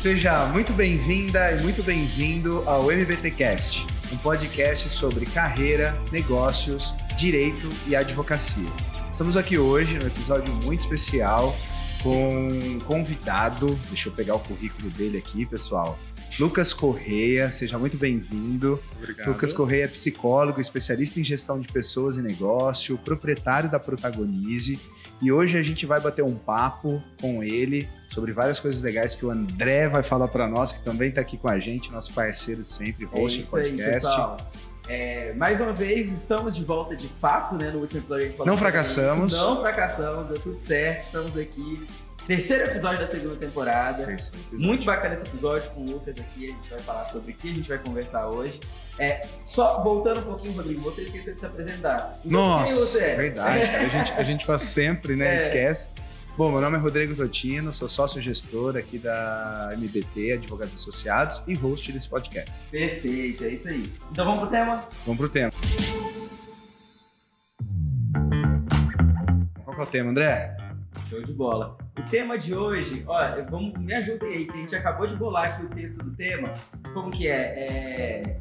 Seja muito bem-vinda e muito bem-vindo ao MBTcast, um podcast sobre carreira, negócios, direito e advocacia. Estamos aqui hoje num episódio muito especial com um convidado. Deixa eu pegar o currículo dele aqui, pessoal. Lucas Correia, seja muito bem-vindo. Obrigado. Lucas Correia é psicólogo, especialista em gestão de pessoas e negócio, proprietário da Protagonize. E hoje a gente vai bater um papo com ele sobre várias coisas legais que o André vai falar para nós, que também está aqui com a gente, nosso parceiro sempre, host é isso aí, podcast. pessoal. É, mais uma vez, estamos de volta de fato, né? No último episódio a gente falou Não fracassamos. isso. Não fracassamos, deu tudo certo, estamos aqui. Terceiro episódio da segunda temporada. Muito bacana esse episódio com o Lucas aqui. A gente vai falar sobre o que a gente vai conversar hoje. É, só voltando um pouquinho, Rodrigo, você esqueceu de se apresentar. Então, quem Nossa, você é? verdade. A gente, a gente faz sempre, né? É. Esquece. Bom, meu nome é Rodrigo Totino, sou sócio-gestor aqui da MBT, Advogados Associados, e host desse podcast. Perfeito, é isso aí. Então vamos pro tema? Vamos pro tema. Qual que é o tema, André? Show de bola. O tema de hoje, olha, vamos, me ajudem aí, que a gente acabou de bolar aqui o texto do tema. Como que é? É...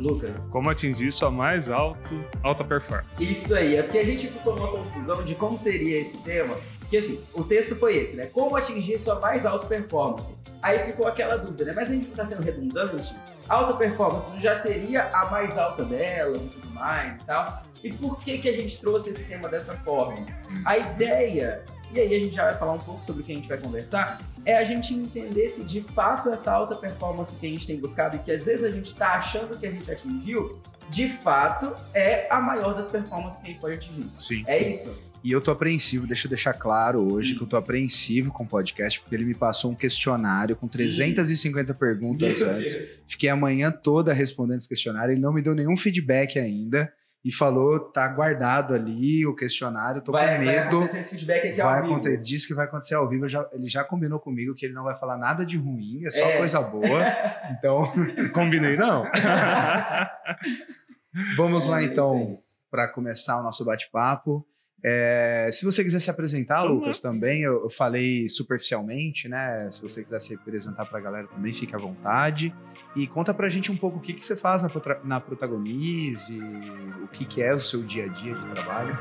Lucas. Como atingir sua mais alto, alta performance. Isso aí, é porque a gente ficou numa confusão de como seria esse tema. Porque assim, o texto foi esse, né? Como atingir sua mais alta performance. Aí ficou aquela dúvida, né? Mas a gente não tá sendo redundante? Alta performance não já seria a mais alta delas e tudo mais e tal? E por que, que a gente trouxe esse tema dessa forma? A ideia, e aí a gente já vai falar um pouco sobre o que a gente vai conversar, é a gente entender se de fato essa alta performance que a gente tem buscado e que às vezes a gente tá achando que a gente atingiu, de fato é a maior das performances que a gente pode atingir. Sim. É isso? E eu tô apreensivo, deixa eu deixar claro hoje que eu tô apreensivo com o podcast, porque ele me passou um questionário com 350 perguntas antes. Fiquei a manhã toda respondendo esse questionário, ele não me deu nenhum feedback ainda e falou, tá guardado ali o questionário, tô vai, com vai medo. acontecer esse feedback aqui Vai ao vivo. acontecer, disse que vai acontecer ao vivo. já- ele já combinou comigo que ele não vai falar nada de ruim, é só É. coisa boa. Então, Combinei, não. vamos lá É, isso então para começar o nosso bate-papo. É, se você quiser se apresentar, Vamos Lucas, também, eu, eu falei superficialmente, né? Se você quiser se apresentar para a galera também, fique à vontade. E conta pra gente um pouco o que, que você faz na, na Protagonize, o que, que é o seu dia a dia de trabalho.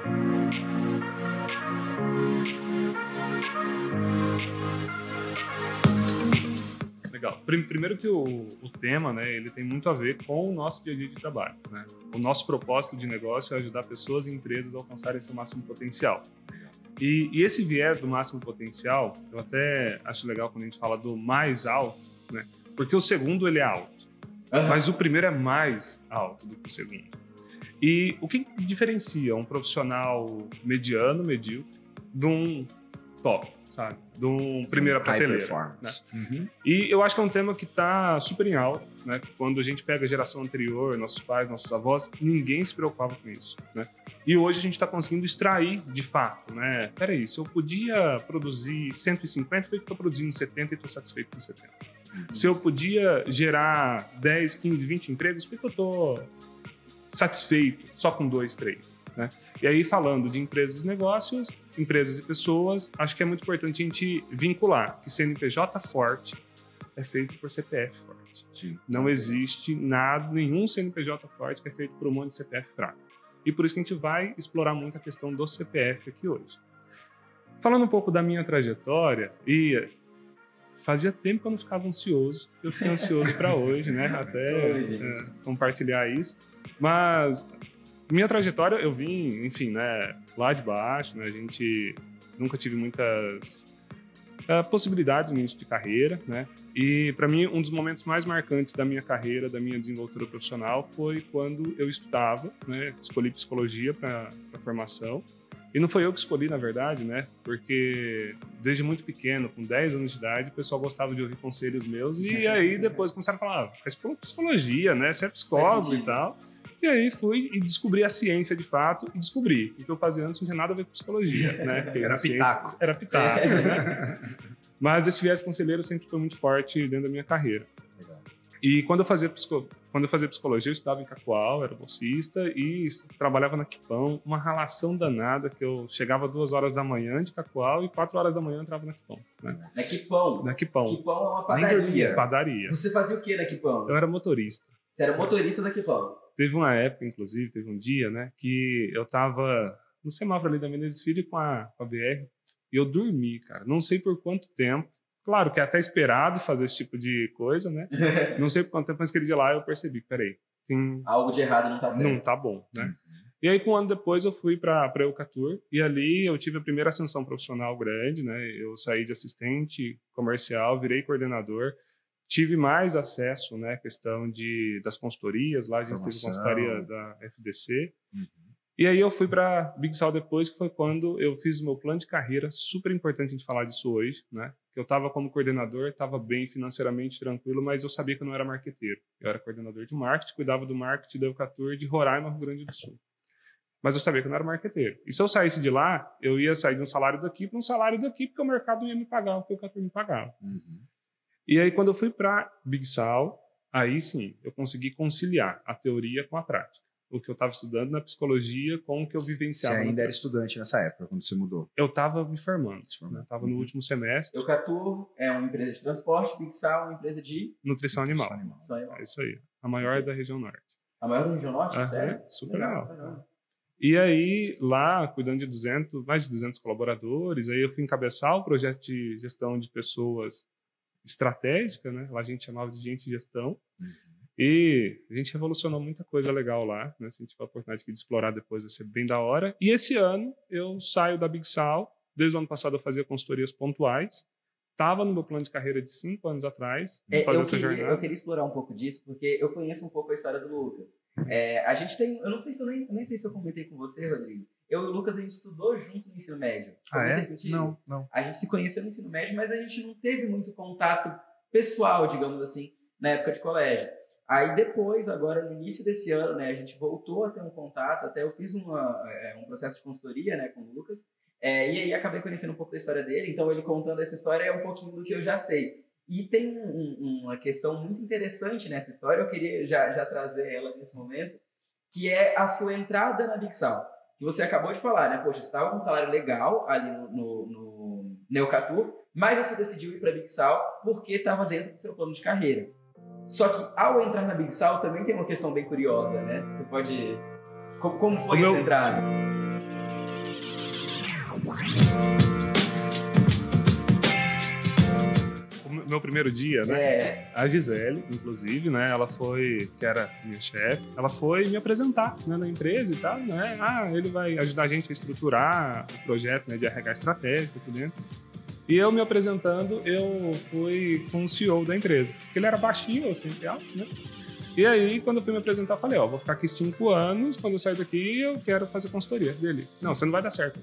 Legal. Prim- Primeiro que o, o tema, né, ele tem muito a ver com o nosso dia a dia de trabalho. Né? O nosso propósito de negócio é ajudar pessoas e empresas a alcançarem seu máximo potencial. E, e esse viés do máximo potencial, eu até acho legal quando a gente fala do mais alto, né? Porque o segundo ele é alto, Aham. mas o primeiro é mais alto do que o segundo. E o que diferencia um profissional mediano, medíocre, de um top, sabe? De um primeira High prateleira. performance. Uhum. E eu acho que é um tema que está super em alta, né? Quando a gente pega a geração anterior, nossos pais, nossos avós, ninguém se preocupava com isso, né? E hoje a gente está conseguindo extrair de fato, né? Peraí, se eu podia produzir 150, por que eu estou produzindo 70 e estou satisfeito com 70? Se eu podia gerar 10, 15, 20 empregos, por que eu estou satisfeito só com dois, três? Né? E aí, falando de empresas e negócios, empresas e pessoas, acho que é muito importante a gente vincular que CNPJ forte é feito por CPF forte. Sim. Não existe nada, nenhum CNPJ forte que é feito por um monte de CPF fraco. E por isso que a gente vai explorar muito a questão do CPF aqui hoje. Falando um pouco da minha trajetória, e fazia tempo que eu não ficava ansioso. Eu fiquei ansioso para hoje, né? Até Oi, é, compartilhar isso. Mas minha trajetória, eu vim, enfim, né, lá de baixo, né? A gente nunca tive muitas eh, possibilidades no início de carreira, né? E para mim um dos momentos mais marcantes da minha carreira, da minha desenvoltura profissional, foi quando eu estudava, né? Escolhi psicologia para a formação. E não foi eu que escolhi, na verdade, né? Porque desde muito pequeno, com 10 anos de idade, o pessoal gostava de ouvir conselhos meus. E aí depois começaram a falar: ah, faz psicologia, né? Você é psicólogo e tal. E aí fui e descobri a ciência de fato e descobri o que eu fazia antes não tinha nada a ver com psicologia, né? Porque Era pitaco. Era pitaco, né? Mas esse viés conselheiro sempre foi muito forte dentro da minha carreira. Legal. E quando eu fazia, psico... quando eu fazia psicologia, eu estudava em Cacoal, era bolsista e trabalhava na Quipão, uma relação danada que eu chegava duas horas da manhã de Cacoal e quatro horas da manhã eu entrava na Quipão. Né? Na Quipão? Na Quipão. Quipão é uma padaria. Padaria. Você fazia o que na Quipão? Eu era motorista. Você era motorista da Quipão? Teve uma época, inclusive, teve um dia, né, que eu tava no semáforo ali da Menezes Filho com a, com a BR e eu dormi, cara. Não sei por quanto tempo Claro que é até esperado fazer esse tipo de coisa, né? não sei por quanto tempo, mas aquele dia lá eu percebi, peraí, tem... Algo de errado não tá certo. Não tá bom, né? Uhum. E aí, um ano depois, eu fui para a Eucatur e ali eu tive a primeira ascensão profissional grande, né? Eu saí de assistente comercial, virei coordenador, tive mais acesso, né? Questão de, das consultorias, lá a gente Formação. teve consultoria da FDC. Uhum. E aí eu fui para Big Sal depois, que foi quando eu fiz o meu plano de carreira, super importante a gente falar disso hoje, né? Que eu estava como coordenador, estava bem financeiramente tranquilo, mas eu sabia que eu não era marqueteiro. Eu era coordenador de marketing, cuidava do marketing da Eucatur de Roraima, Rio Grande do Sul. Mas eu sabia que eu não era marqueteiro. E se eu saísse de lá, eu ia sair de um salário daqui para um salário daqui, porque o mercado ia me pagar o que o Eucatur me pagava. Uhum. E aí, quando eu fui para Big Sal, aí sim, eu consegui conciliar a teoria com a prática o que eu estava estudando na psicologia com o que eu vivenciava. Você ainda era estudante nessa época, quando você mudou? Eu estava me formando. Né? Estava no uhum. último semestre. Eucatur é uma empresa de transporte, Pixar é uma empresa de... Nutrição, animal. animal. É isso aí. A maior é da região norte. A maior da região norte? Sério? Super legal. legal. E aí, lá, cuidando de 200, mais de 200 colaboradores, aí eu fui encabeçar o projeto de gestão de pessoas estratégica, né? Lá a gente chamava de gente de gestão. Uhum. E a gente revolucionou muita coisa legal lá, né? Se a gente tiver a oportunidade de explorar depois, vai ser bem da hora. E esse ano eu saio da Big Sal. Desde o ano passado eu fazia consultorias pontuais. Estava no meu plano de carreira de cinco anos atrás. É, fazer eu, essa queria, jornada. eu queria explorar um pouco disso, porque eu conheço um pouco a história do Lucas. É, a gente tem. Eu não sei se eu nem, nem sei se eu comentei com você, Rodrigo. Eu e o Lucas, a gente estudou junto no ensino médio. Ah, é? Não, não. A gente se conheceu no ensino médio, mas a gente não teve muito contato pessoal, digamos assim, na época de colégio. Aí depois, agora no início desse ano, né, a gente voltou a ter um contato, até eu fiz uma, é, um processo de consultoria né, com o Lucas, é, e aí acabei conhecendo um pouco da história dele, então ele contando essa história é um pouquinho do que eu já sei. E tem um, uma questão muito interessante nessa história, eu queria já, já trazer ela nesse momento, que é a sua entrada na Bixal. Que você acabou de falar, né? Poxa, você estava com um salário legal ali no, no, no Neocatur, mas você decidiu ir para a Bixal porque estava dentro do seu plano de carreira. Só que ao entrar na Big Sal também tem uma questão bem curiosa, né? Você pode. Como, como foi essa meu... entrada? Meu primeiro dia, né? É. A Gisele, inclusive, né? Ela foi, que era minha chefe, ela foi me apresentar né, na empresa e tal, né? Ah, ele vai ajudar a gente a estruturar o projeto né, de RH estratégico aqui dentro. E eu me apresentando, eu fui com o CEO da empresa. Porque ele era baixinho, eu sempre alto, né? E aí, quando eu fui me apresentar, eu falei, ó, vou ficar aqui cinco anos, quando eu sair daqui, eu quero fazer consultoria dele. Não, você não vai dar certo.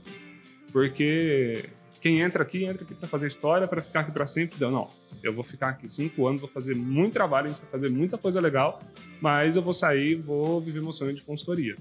Porque quem entra aqui, entra aqui para fazer história, para ficar aqui para sempre. Não, não, eu vou ficar aqui cinco anos, vou fazer muito trabalho, a gente vai fazer muita coisa legal, mas eu vou sair, vou viver meu sonho de consultoria.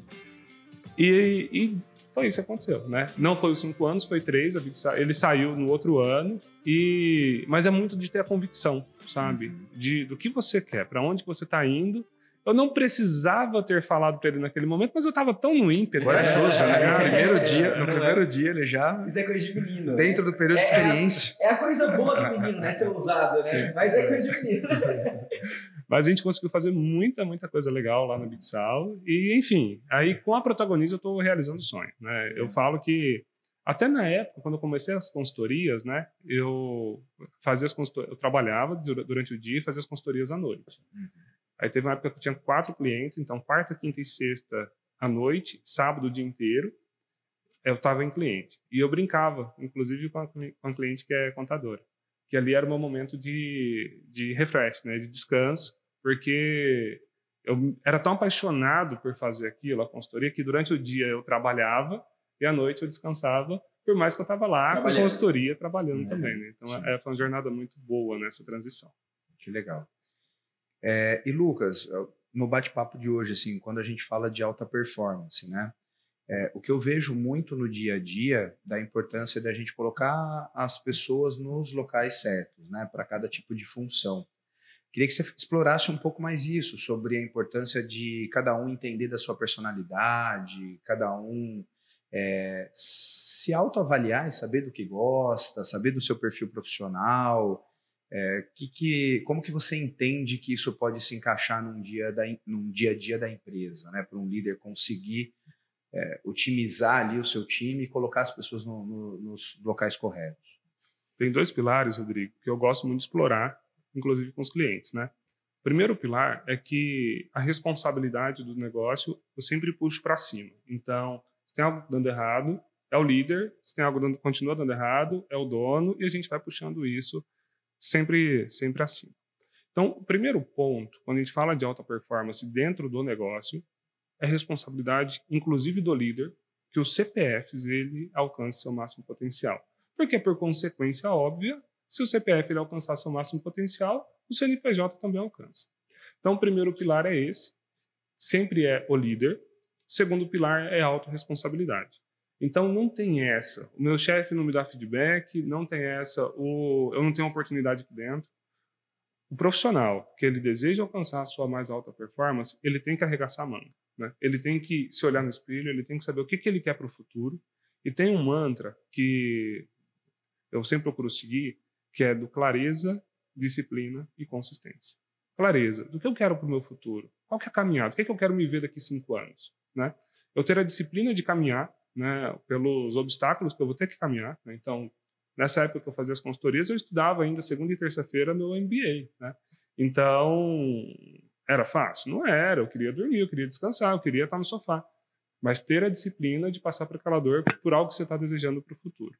E, e foi isso que aconteceu, né? Não foi os cinco anos, foi três. Ele saiu no outro ano, e mas é muito de ter a convicção, sabe? Uhum. De do que você quer, para onde você está indo. Eu não precisava ter falado para ele naquele momento, mas eu estava tão no ímpeto. Corajoso, né? É, no primeiro dia, no primeiro dia ele já. Isso é coisa de menino. Dentro né? do período é, de experiência. É a, é a, coisa boa do menino, né? Ser usado, né? Mas é coisa de menino. Mas a gente conseguiu fazer muita, muita coisa legal lá na Bitsal. E, enfim, aí com a protagonista eu estou realizando o sonho. Né? Eu falo que, até na época, quando eu comecei as consultorias, né, eu fazia as consultorias, eu trabalhava durante o dia e fazia as consultorias à noite. Uhum. Aí teve uma época que eu tinha quatro clientes, então quarta, quinta e sexta à noite, sábado o dia inteiro, eu estava em cliente. E eu brincava, inclusive com a, com a cliente que é contadora que ali era o meu momento de, de refresh, né, de descanso, porque eu era tão apaixonado por fazer aquilo, a consultoria, que durante o dia eu trabalhava e à noite eu descansava, por mais que eu estava lá com a consultoria trabalhando é, também. Né? Então é, foi uma jornada muito boa nessa transição. Que legal. É, e Lucas, no bate-papo de hoje, assim, quando a gente fala de alta performance, né? É, o que eu vejo muito no dia a dia da importância da gente colocar as pessoas nos locais certos, né, para cada tipo de função. Queria que você explorasse um pouco mais isso, sobre a importância de cada um entender da sua personalidade, cada um é, se autoavaliar e saber do que gosta, saber do seu perfil profissional. É, que, que, como que você entende que isso pode se encaixar num dia, da, num dia a dia da empresa, né? Para um líder conseguir é, otimizar ali o seu time e colocar as pessoas no, no, nos locais corretos. Tem dois pilares, Rodrigo, que eu gosto muito de explorar, inclusive com os clientes, né? O primeiro pilar é que a responsabilidade do negócio eu sempre puxo para cima. Então, se tem algo dando errado, é o líder, se tem algo dando, continua dando errado, é o dono, e a gente vai puxando isso sempre, sempre acima. Então, o primeiro ponto, quando a gente fala de alta performance dentro do negócio, é responsabilidade, inclusive do líder, que os CPFs ele alcance seu máximo potencial. Porque, por consequência óbvia, se o CPF ele alcançar seu máximo potencial, o CNPJ também alcança. Então, o primeiro pilar é esse, sempre é o líder. O segundo pilar é a autorresponsabilidade. Então, não tem essa. O meu chefe não me dá feedback, não tem essa. O, eu não tenho oportunidade aqui dentro. O profissional que ele deseja alcançar a sua mais alta performance, ele tem que arregaçar a manga. Né? Ele tem que se olhar no espelho, ele tem que saber o que, que ele quer para o futuro. E tem um mantra que eu sempre procuro seguir, que é do clareza, disciplina e consistência. Clareza, do que eu quero para o meu futuro? Qual que é a caminhada? O que, é que eu quero me ver daqui cinco anos? Né? Eu ter a disciplina de caminhar né, pelos obstáculos que eu vou ter que caminhar. Né? Então, nessa época que eu fazia as consultorias, eu estudava ainda segunda e terça-feira meu MBA. Né? Então, era fácil? Não era. Eu queria dormir, eu queria descansar, eu queria estar no sofá. Mas ter a disciplina de passar para aquela dor por algo que você está desejando para o futuro.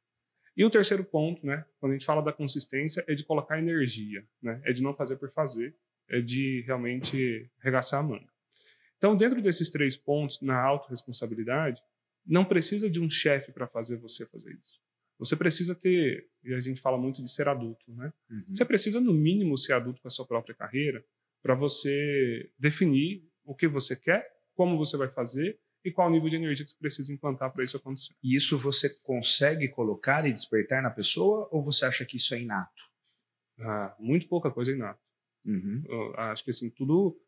E o terceiro ponto, né, quando a gente fala da consistência, é de colocar energia, né, é de não fazer por fazer, é de realmente regaçar a manga. Então, dentro desses três pontos, na autorresponsabilidade, não precisa de um chefe para fazer você fazer isso. Você precisa ter, e a gente fala muito de ser adulto, né? Uhum. Você precisa, no mínimo, ser adulto com a sua própria carreira para você definir o que você quer, como você vai fazer e qual nível de energia que você precisa implantar para isso acontecer. E isso você consegue colocar e despertar na pessoa ou você acha que isso é inato? Ah, muito pouca coisa é inato. Uhum. acho que assim, tudo,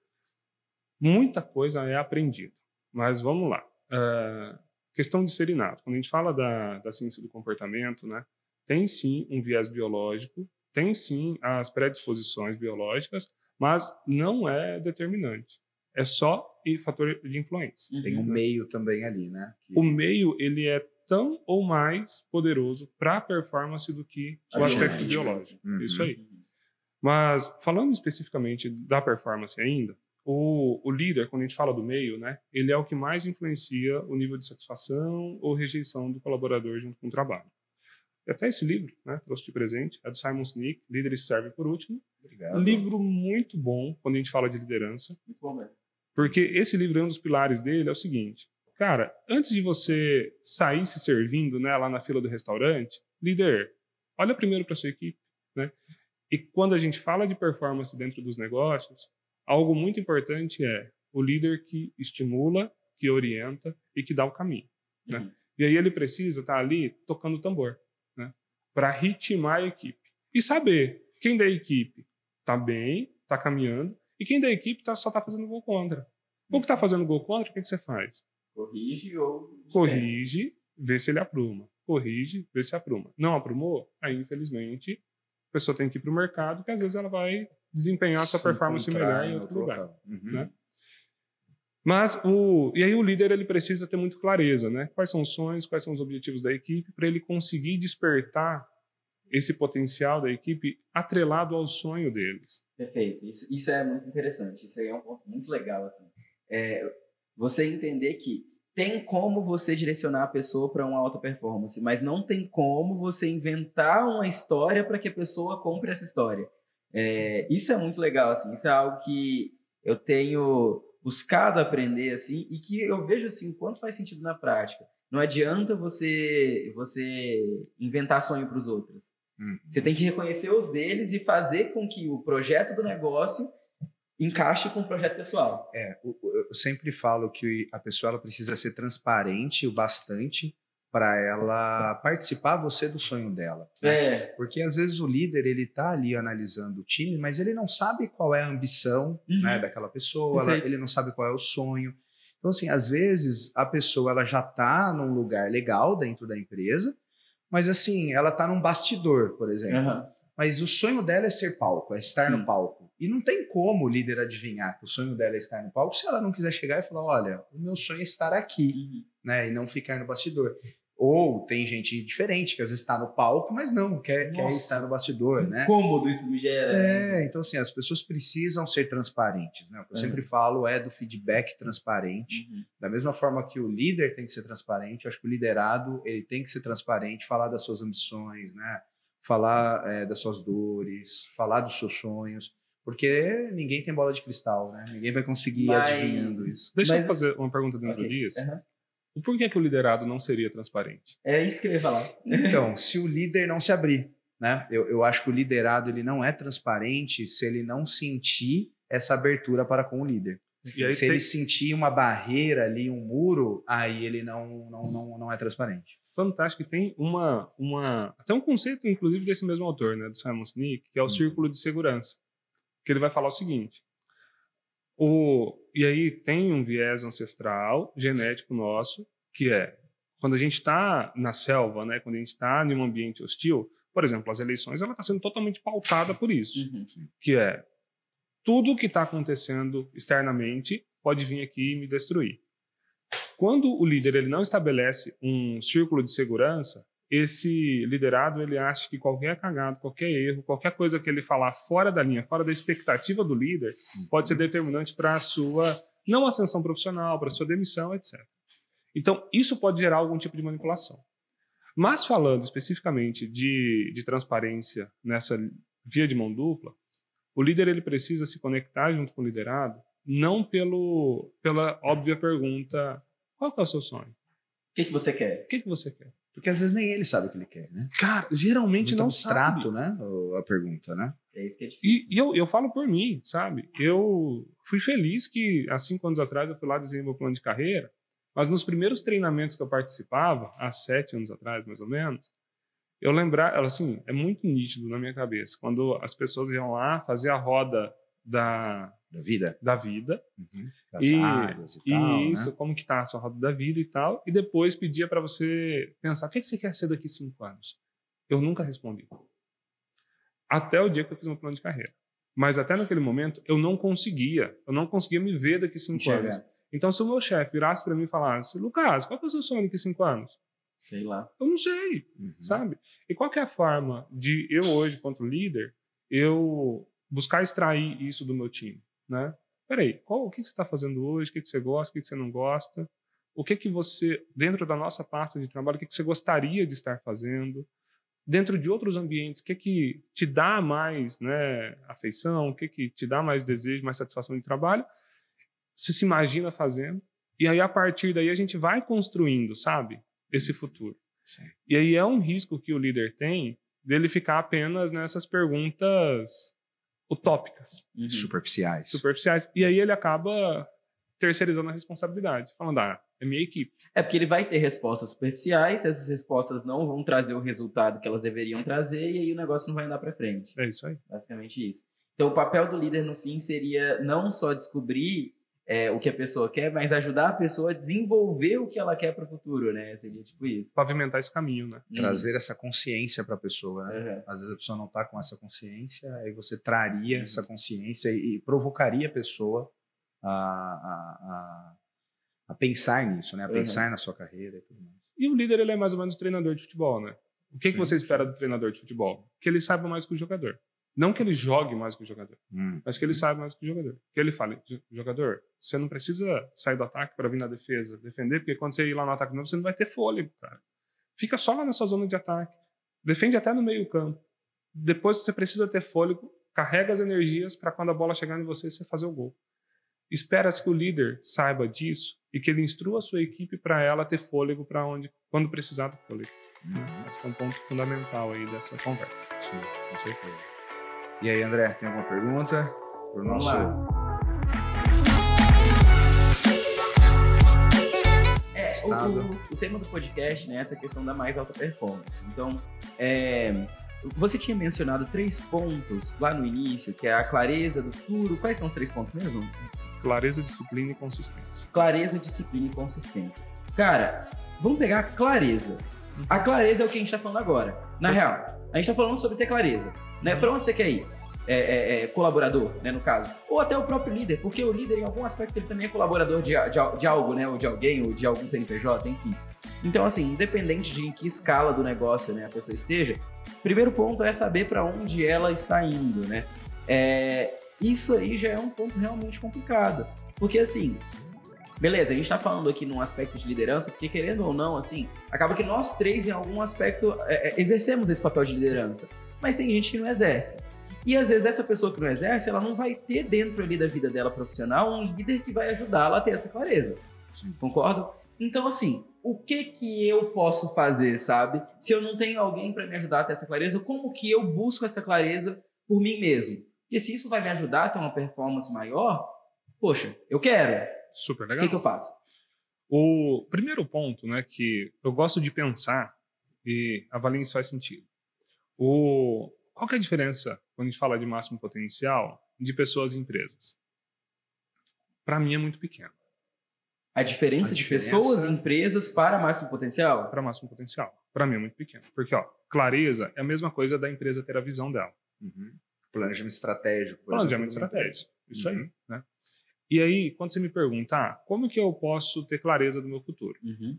muita coisa é aprendido. Mas vamos lá. Uh, questão de ser inato. Quando a gente fala da, da ciência do comportamento, né, tem sim um viés biológico, tem sim as predisposições biológicas, mas não é determinante é só fator de influência. Uhum. Tem um meio também ali, né? Que... O meio ele é tão ou mais poderoso para a performance do que o aspecto biológico. Uhum. Isso aí. Mas falando especificamente da performance ainda, o, o, líder, quando a gente fala do meio, né, ele é o que mais influencia o nível de satisfação ou rejeição do colaborador junto com o trabalho. E até esse livro, né, trouxe de presente, é do Simon Sinek, Líderes Servem por Último. Obrigado. Livro muito bom quando a gente fala de liderança. Muito bom mesmo. Porque esse livro, um dos pilares dele é o seguinte: cara, antes de você sair se servindo né, lá na fila do restaurante, líder, olha primeiro para sua equipe. Né? E quando a gente fala de performance dentro dos negócios, algo muito importante é o líder que estimula, que orienta e que dá o caminho. Né? Uhum. E aí ele precisa estar tá ali tocando o tambor, né? para ritmar a equipe. E saber quem da equipe está bem, está caminhando, e quem da equipe tá, só está fazendo gol contra. O que está fazendo gol contra, o que, que você faz? Corrige ou. Esquece. Corrige, vê se ele apruma. Corrige, vê se apruma. Não aprumou? Aí, infelizmente, a pessoa tem que ir para o mercado, que às vezes ela vai desempenhar essa performance melhor em outro, lugar. Uhum. Né? Mas o e aí o líder ele precisa ter muito clareza, né? Quais são os sonhos, quais são os objetivos da equipe para ele conseguir despertar esse potencial da equipe atrelado ao sonho deles. Perfeito. Isso, isso é muito interessante. Isso aí é um ponto muito legal. Assim. É, você entender que tem como você direcionar a pessoa para uma alta performance, mas não tem como você inventar uma história para que a pessoa compre essa história. É, isso é muito legal. Assim. Isso é algo que eu tenho buscado aprender assim e que eu vejo assim o quanto faz sentido na prática. Não adianta você você inventar sonho para os outros. Uhum. Você tem que reconhecer os deles e fazer com que o projeto do negócio encaixe com o projeto pessoal. É, eu sempre falo que a pessoa ela precisa ser transparente o bastante para ela participar você do sonho dela. né? É. Porque às vezes o líder ele tá ali analisando o time, mas ele não sabe qual é a ambição Uhum. né, daquela pessoa, ela- ele não sabe qual é o sonho. Então assim, às vezes a pessoa ela já tá num lugar legal dentro da empresa, mas assim ela tá num bastidor, por exemplo. Aham. Mas o sonho dela é ser palco, é estar Sim. no palco. E não tem como o líder adivinhar que o sonho dela é estar no palco se ela não quiser chegar e falar: olha, o meu sonho é estar aqui, Uhum. né? E não ficar no bastidor. Ou tem gente diferente que às vezes está no palco, mas não quer, quer Nossa. estar no bastidor, né? Cômodo isso me gera. né? É, então assim, as pessoas precisam ser transparentes, né? O que eu É. sempre falo é do feedback transparente. Uhum. Da mesma forma que o líder tem que ser transparente, eu acho que o liderado ele tem que ser transparente, falar das suas ambições, né? Falar é, das suas dores, falar dos seus sonhos, porque ninguém tem bola de cristal, né? Ninguém vai conseguir ir Mas- adivinhando isso. Deixa Mas- eu fazer uma pergunta dentro Ok. disso. Aham. O porquê que o liderado não seria transparente? É isso que eu ia falar. Então, se o líder não se abrir, né? Eu, eu acho que o liderado ele não é transparente se ele não sentir essa abertura para com o líder. E aí se tem ele sentir uma barreira ali, um muro, aí ele não, não, não, não é transparente. fantástico que tem uma, uma até um conceito inclusive desse mesmo autor, né, do Simon Sinek, que é o Hum. círculo de segurança, que ele vai falar o seguinte: o e aí tem um viés ancestral genético nosso que é quando a gente está na selva, né, quando a gente está em um ambiente hostil, por exemplo, as eleições ela está sendo totalmente pautada por isso, Uhum. que é tudo que está acontecendo externamente pode vir aqui e me destruir. Quando o líder ele não estabelece um círculo de segurança, esse liderado ele acha que qualquer cagado, qualquer erro, qualquer coisa que ele falar fora da linha, fora da expectativa do líder, pode ser determinante para a sua não ascensão profissional, para a sua demissão, etc. Então, isso pode gerar algum tipo de manipulação. Mas falando especificamente de, de transparência nessa via de mão dupla, o líder ele precisa se conectar junto com o liderado, não pelo, pela óbvia pergunta: qual é o seu sonho? O que, que você quer? O que, que você quer? Porque às vezes nem ele sabe o que ele quer, né? Cara, geralmente Muito não abstrato, sabe. né? A pergunta, né? É isso que é difícil. E, e eu, eu falo por mim, sabe? Eu fui feliz que, há cinco anos atrás, eu fui lá desenhar meu plano de carreira, mas nos primeiros treinamentos que eu participava, há sete anos atrás, mais ou menos, eu lembrar, ela, assim, é muito nítido na minha cabeça, quando as pessoas iam lá fazer a roda da, Da vida. da vida, Das E- áreas e e tal, isso, né? como que tá a sua roda da vida e tal, e depois pedia para você pensar, o que, que você quer ser daqui cinco anos? Eu nunca respondi. Até o dia que eu fiz meu plano de carreira. Mas até naquele momento, eu não conseguia. Eu não conseguia me ver daqui cinco anos. Então, se o meu chefe virasse para mim e falasse, Lucas, qual é o seu sonho daqui cinco anos? Sei lá. Eu não sei Uhum. sabe? E qual é a forma de eu hoje, quanto líder, eu buscar extrair isso do meu time, né? Peraí, qual, o que você está fazendo hoje? O que, você gosta? O que, que você não gosta? O que que você, dentro da nossa pasta de trabalho, o que, que você gostaria de estar fazendo? Dentro de outros ambientes, o que que te dá mais né, afeição? O que que te dá mais desejo, mais satisfação de trabalho? Você se imagina fazendo. E aí, a partir daí, a gente vai construindo, sabe? Esse futuro. Sim. E aí é um risco que o líder tem dele ficar apenas nessas perguntas utópicas, Uhum. Superficiais. superficiais. E aí ele acaba terceirizando a responsabilidade, falando, ah, é minha equipe. É porque ele vai ter respostas superficiais, essas respostas não vão trazer o resultado que elas deveriam trazer, e aí o negócio não vai andar para frente. É isso aí. Basicamente isso. Então, o papel do líder no fim seria não só descobrir é, o que a pessoa quer, mas ajudar a pessoa a desenvolver o que ela quer para o futuro, né? Seria tipo isso. Pavimentar esse caminho, né? Trazer essa consciência para a pessoa, né? Uhum. Às vezes a pessoa não está com essa consciência, aí você traria Uhum. essa consciência e, e provocaria a pessoa a, a, a, a pensar nisso, né? A Uhum. pensar na sua carreira e tudo mais. E o líder, ele é mais ou menos o treinador de futebol, né? O que, que você espera do treinador de futebol? Que ele saiba mais que o jogador. Não que ele jogue mais que o jogador, Hum. mas que ele saiba mais que o jogador. Que ele fale, "Jo- jogador, você não precisa sair do ataque para vir na defesa, defender, porque quando você ir lá no ataque novo, você não vai ter fôlego, cara. Fica só lá na sua zona de ataque. Defende até no meio campo. Depois você precisa ter fôlego, carrega as energias para quando a bola chegar em você, você fazer o gol. Espera-se que o líder saiba disso e que ele instrua a sua equipe para ela ter fôlego para onde quando precisar do fôlego. Uhum. Acho que é um ponto fundamental aí dessa conversa. Sim, com certeza. E aí, André, tem alguma pergunta para o Vamos nosso lá. É, o o, o tema do podcast, né, essa questão da mais alta performance. Então, é, você tinha mencionado três pontos lá no início, que é a clareza do futuro. Quais são os três pontos mesmo? Clareza, disciplina e consistência. Clareza, disciplina e consistência. Cara, vamos pegar a clareza. A clareza é o que a gente tá falando agora. Na real, a gente tá falando sobre ter clareza. Né? Pra onde você quer ir? É, é, é, colaborador, né, no caso. Ou até o próprio líder, porque o líder, em algum aspecto, ele também é colaborador de, de, de algo, né? Ou de alguém, ou de algum CNPJ, enfim. Então, assim, independente de em que escala do negócio né, a pessoa esteja, primeiro ponto é saber para onde ela está indo, né? É, isso aí já é um ponto realmente complicado. Porque, assim, beleza, a gente está falando aqui num aspecto de liderança, porque querendo ou não, assim, acaba que nós três, em algum aspecto, é, é exercemos esse papel de liderança. Mas tem gente que não exerce. E às vezes essa pessoa que não exerce, ela não vai ter dentro ali da vida dela profissional um líder que vai ajudá-la a ter essa clareza. Sim. Concordo? Então, assim, o que que eu posso fazer, sabe? Se eu não tenho alguém para me ajudar a ter essa clareza, como que eu busco essa clareza por mim mesmo? Porque se isso vai me ajudar a ter uma performance maior, poxa, eu quero. Super O legal. que, que eu faço? O primeiro ponto, né, que eu gosto de pensar e avaliem se faz sentido. O, qual que é a diferença quando a gente fala de máximo potencial de pessoas e empresas? Para mim é muito pequeno. A diferença, A de diferença- pessoas e empresas para máximo potencial? Para máximo potencial. Para mim é muito pequeno. Porque, ó, clareza é a mesma coisa da empresa ter a visão dela. Uhum. Planejamento estratégico. por Planejamento exemplo, estratégico. Isso Uhum. aí, né? E aí, quando você me pergunta, ah, como que eu posso ter clareza do meu futuro? Uhum.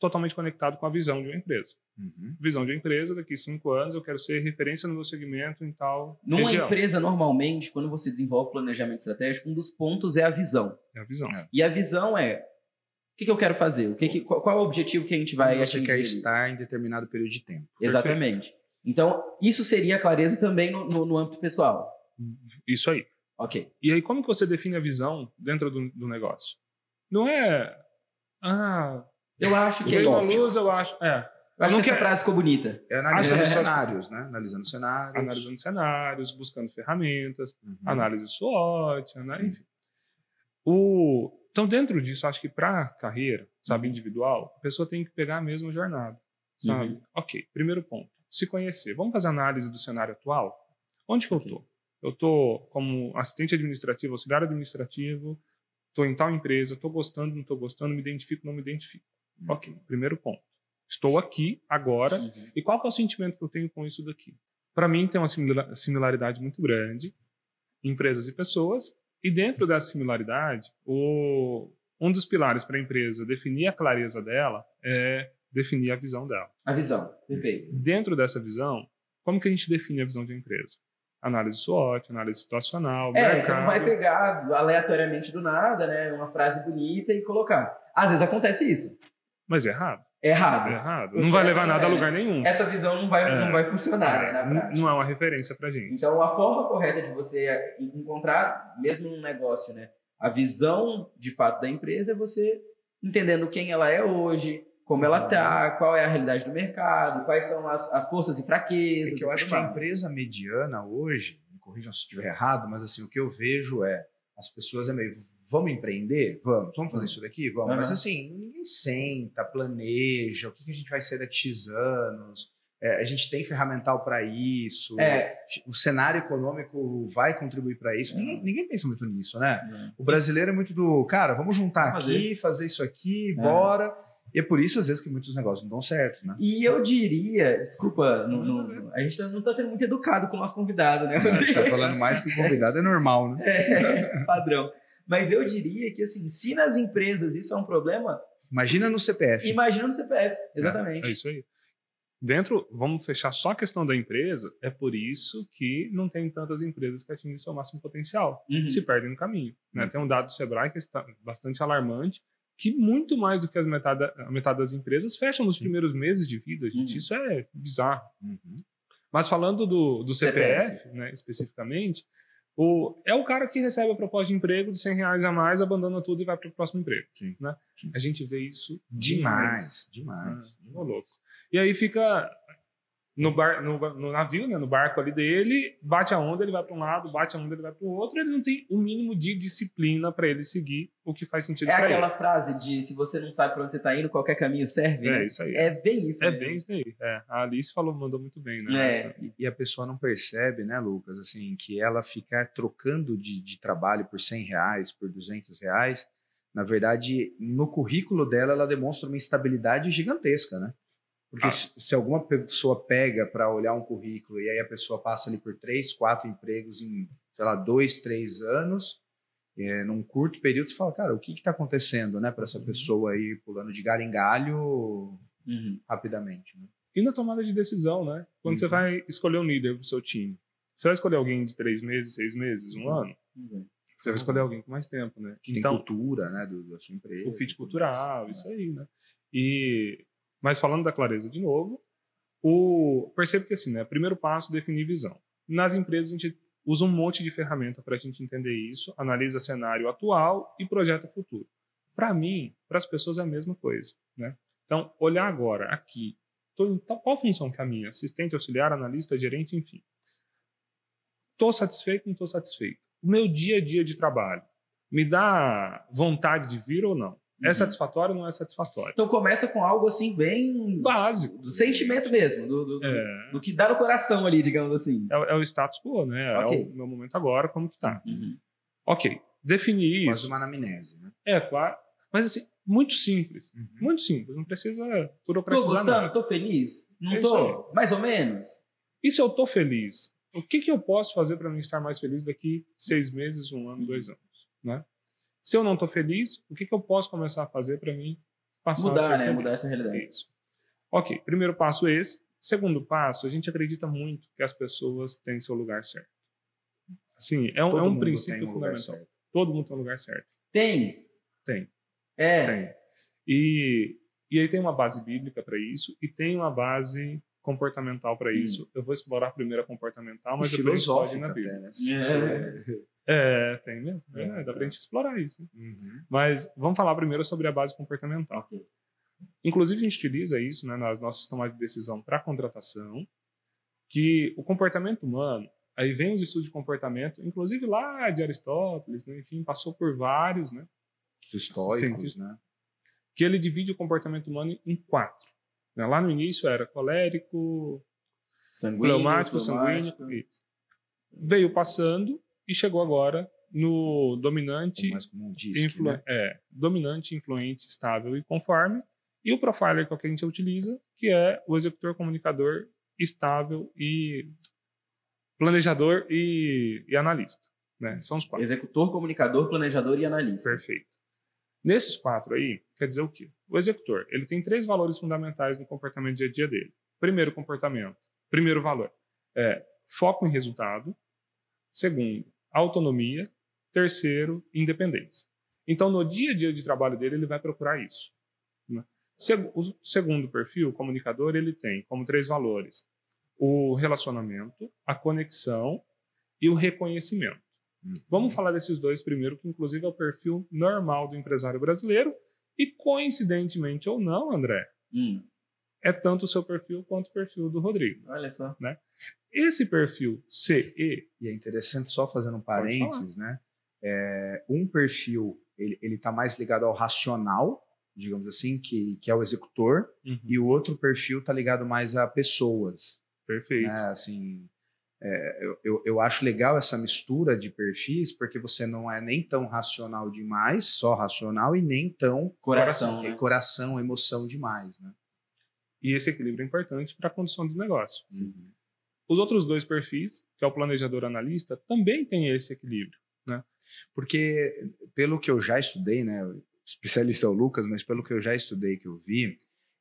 Totalmente conectado com a visão de uma empresa. Uhum. Visão de uma empresa, daqui cinco anos eu quero ser referência no meu segmento em tal Numa região. empresa, normalmente, quando você desenvolve planejamento estratégico, um dos pontos é a visão. É a visão. É. E a visão é o que, que eu quero fazer? O que que- qual, qual é o objetivo que a gente vai você atingir quer estar em determinado período de tempo. Exatamente. Então, isso seria a clareza também no, no- no âmbito pessoal. Isso aí. Ok. E aí, como que você define a visão dentro do, do negócio? Não é. Ah, Eu acho que é uma isso. luz, eu acho. É. Eu acho Não que essa frase ficou bonita. É analisando cenários, né? Analisando cenários. Analisando cenários, buscando ferramentas, Uhum. análise SWOT, né? enfim. O, então, dentro disso, acho que para carreira, sabe, Uhum. individual, a pessoa tem que pegar a mesma jornada, sabe? Uhum. Ok, primeiro ponto, se conhecer. Vamos fazer análise do cenário atual? Onde que eu tô? Eu tô como assistente administrativo, auxiliar administrativo, tô em tal empresa, tô gostando, não tô gostando, me identifico, não me identifico. Uhum. Ok, primeiro ponto. Estou aqui, agora, Uhum. e qual é o sentimento que eu tenho com isso daqui? Para mim, tem uma simila- similaridade muito grande, empresas e pessoas, e dentro dessa similaridade, o, um dos pilares para a empresa definir a clareza dela é definir a visão dela. A visão. Perfeito. Dentro dessa visão, como que a gente define a visão de uma empresa? Análise SWOT, análise situacional, É, mercado. você não vai pegar aleatoriamente do nada, né? Uma frase bonita e colocar. Às vezes acontece isso. Mas é errado. É errado. É errado. Não vai levar nada é, a né? lugar nenhum. Essa visão não vai, É. não vai funcionar né, na prática. não é uma referência pra gente. Então, a forma correta de você encontrar, mesmo num negócio, né, a visão de fato da empresa é você entendendo quem ela é hoje, como ela tá, qual é a realidade do mercado, quais são as, as forças e fraquezas. É que eu acho que a empresa mediana hoje, me corrijam se estiver errado, mas assim, o que eu vejo é as pessoas é meio, vamos empreender? Vamos. Vamos fazer isso daqui? Vamos. Aham. Mas assim, ninguém senta, planeja, o que, que a gente vai ser daqui X anos. É, a gente tem ferramental para isso. É, O cenário econômico vai contribuir para isso. É. Ninguém, ninguém pensa muito nisso, né? né? O brasileiro é muito do, cara, vamos juntar Vamos aqui, fazer isso aqui, É. bora. E é por isso, às vezes, que muitos negócios não dão certo, né? E eu diria, desculpa, não- não- a gente não está sendo muito educado com o nosso convidado, né? A gente tá falando mais que o convidado é normal, né? É, padrão. Mas eu diria que, assim, se nas empresas isso é um problema, Imagina no CPF. imagina no CPF. Exatamente. É isso aí. Dentro, vamos fechar só a questão da empresa, é por isso que não tem tantas empresas que atingem seu máximo potencial. Uhum. Se perdem no caminho. Né? Uhum. Tem um dado do Sebrae que está bastante alarmante, que muito mais do que as metade, a metade das empresas fecham nos primeiros meses de vida, gente. Uhum. Isso é bizarro. Uhum. Mas falando do, do CPF, CPF. né, especificamente, o, é o cara que recebe a proposta de emprego de 100 reais a mais, abandona tudo e vai para o próximo emprego. Sim. Né? Sim. A gente vê isso demais. Demais, demais. Ô, louco. E aí fica. No, bar, no, no, navio, né, no barco ali dele, bate a onda, ele vai para um lado, bate a onda, ele vai para o outro, ele não tem o um mínimo de disciplina para ele seguir o que faz sentido É para ele. aquela frase de se você não sabe para onde você está indo, qualquer caminho serve. É né? isso aí. É bem isso. É mesmo. bem isso daí. É, a Alice falou, mandou muito bem, né? É. E, e a pessoa não percebe, né, Lucas, assim, que ela ficar trocando de, de trabalho por 100 reais, por 200 reais, na verdade, no currículo dela, ela demonstra uma instabilidade gigantesca, né? Porque Ah. se, alguma pessoa pega para olhar um currículo e aí a pessoa passa ali por três, quatro empregos em, sei lá, dois, três anos, é, num curto período, você fala, cara, o que está acontecendo, né, para essa pessoa aí pulando de galho em galho Uhum. rapidamente, né? E na tomada de decisão, né? Quando você Uhum. vai escolher um líder pro seu time, você vai escolher alguém de três meses, seis meses, um ano? Uhum. Você vai escolher alguém com mais tempo, né? Que tem Então, cultura, né, do, da sua empresa. o fit cultural, isso aí, né? E mas falando da clareza de novo, o percebo que assim, né? Primeiro passo definir visão. Nas empresas a gente usa um monte de ferramenta para a gente entender isso, analisa cenário atual e projeta futuro. Para mim, para as pessoas é a mesma coisa, né? Então, olhar agora aqui, tô em tal- qual função que é a minha? Assistente, auxiliar, analista, gerente, enfim. Estou satisfeito, não estou satisfeito. O meu dia a dia de trabalho me dá vontade de vir ou não? É Uhum. satisfatório ou não é satisfatório? Então começa com algo assim bem Básico. do sentimento mesmo, do, do- É, do que dá no coração ali, digamos assim. é, o- é o status quo, né? Ok. É o meu momento agora, como que tá. Uhum. Ok, definir Quase isso. uma anamnese, né? É, claro. Mas assim, muito simples. Uhum. Muito simples. Não precisa Tô burocratizar gostando? nada. Tô feliz? Não É tô? Mais ou menos? E se eu tô feliz? O que, que eu posso fazer para mim estar mais feliz daqui seis meses, um ano, dois anos? Né? Se eu não tô feliz, o que, que eu posso começar a fazer para mim passar a Mudar, ser né? feliz? Mudar essa realidade. Isso. Ok, primeiro passo esse. Segundo passo, a gente acredita muito que as pessoas têm seu lugar certo. Assim, é um, é um princípio um fundamental. Todo mundo tem um lugar certo. Tem? Tem. É. Tem. E, e aí tem uma base bíblica para isso e tem uma base comportamental para isso. Eu vou explorar primeiro a comportamental, mas depois a pode ir na até, Bíblia. né? Se É. É, tem mesmo. É, É, dá é. pra gente explorar isso. Uhum. Mas vamos falar primeiro sobre a base comportamental. Ok. Inclusive, a gente utiliza isso né, nas nossas tomadas de decisão para contratação, que o comportamento humano, aí vem os estudos de comportamento, inclusive lá de Aristóteles, né, enfim, passou por vários, né, Os estoicos, né? que ele divide o comportamento humano em quatro. né. Lá no início era colérico, Sanguíneo, fleumático, sanguíneo. Veio passando e chegou agora no dominante, DISC, influ- né? é, dominante, influente, estável e conforme. E o profiler que é o que a gente utiliza, que é o executor comunicador estável e planejador e, e analista. Né? São os quatro. Executor, comunicador, planejador e analista. Perfeito. Nesses quatro aí, quer dizer o quê? O executor, ele tem três valores fundamentais no comportamento dia a dia dele. Primeiro comportamento, primeiro valor, é foco em resultado. Segundo, autonomia. Terceiro, independência. Então, no dia a dia de trabalho dele, ele vai procurar isso. né? O segundo perfil, o comunicador, ele tem como três valores o relacionamento, a conexão e o reconhecimento. Vamos falar desses dois primeiro, que inclusive é o perfil normal do empresário brasileiro. E coincidentemente ou não, André, Hum, é tanto o seu perfil quanto o perfil do Rodrigo. olha só. Esse perfil CE, E é interessante, só fazendo um parênteses, né? É, um perfil, ele, ele tá mais ligado ao racional, digamos assim, que, que é o executor, e o outro perfil tá ligado mais a pessoas, perfeito. né? Assim, é, eu, eu, eu acho legal essa mistura de perfis, porque você não é nem tão racional demais, só racional, e nem tão Coração, é, né? coração, emoção demais, né? E esse equilíbrio é importante para a condução do negócio. Uhum. Os outros dois perfis, que é o planejador analista, também tem esse equilíbrio. Porque, pelo que eu já estudei, né? o Especialista é o Lucas, mas pelo que eu já estudei, que eu vi,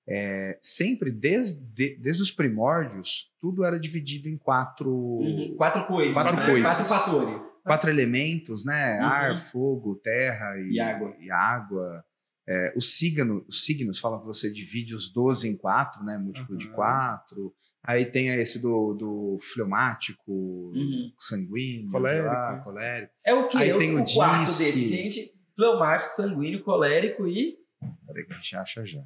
é, sempre desde, desde os primórdios, tudo era dividido em quatro, Uhum. Quatro coisas. Quatro né? coisas. Quatro fatores. quatro elementos, né? Uhum. Ar, fogo, terra e, E água. e água. É, os, signo, os signos falam que você divide os 12 em quatro, né? Múltiplo de Uhum. quatro. Aí tem esse do, do fleumático, Uhum. sanguíneo, Colérico, lá, colérico. É o que? Aí o, tem o o quarto disque. desse, gente. Fleumático, sanguíneo, colérico e. Peraí que a gente acha já.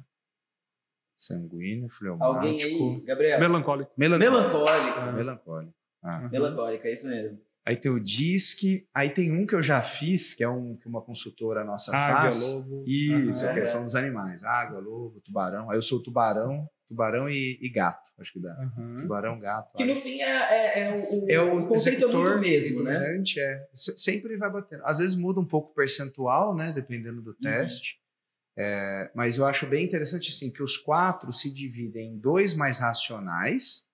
Sanguíneo, Alguém fleumático. aí, Gabriel? Melancólico. Melancólico. Melancólico. Ah. Melancólico, é isso mesmo. Aí tem o DISC, aí tem um que eu já fiz, que é um que uma consultora nossa Águia, faz. lobo. Isso, Aham. que são dos animais. Água, lobo, tubarão. Aí eu sou tubarão, tubarão e, e gato. Acho que dá. Aham. Tubarão, gato. Que águia. no fim é, é, é o, É o conceito é muito o mesmo, né? é. Se- Sempre vai batendo. Às vezes muda um pouco o percentual, né? Dependendo Uhum. do teste. É, mas eu acho bem interessante, assim, que os quatro se dividem em dois mais racionais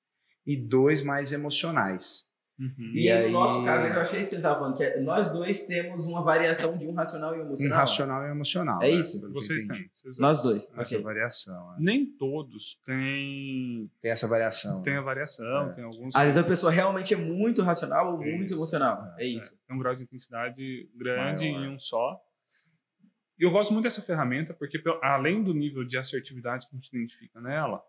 e dois mais emocionais. Uhum. E, E aí, no nosso caso, eu acho que é isso que ele estava falando, que é- nós dois temos uma variação de um racional e um Um emocional. racional e emocional. É né, isso? eu Vocês têm. vocês Nós dois. Essa ok. variação. é. Nem todos têm, Tem essa variação. né? a variação, É. tem alguns. Às vezes a pessoa realmente é muito racional ou É muito isso. emocional. É É, isso. Tem um grau de intensidade grande Maior. em um só. E eu gosto muito dessa ferramenta porque, além do nível de assertividade que a gente identifica nela,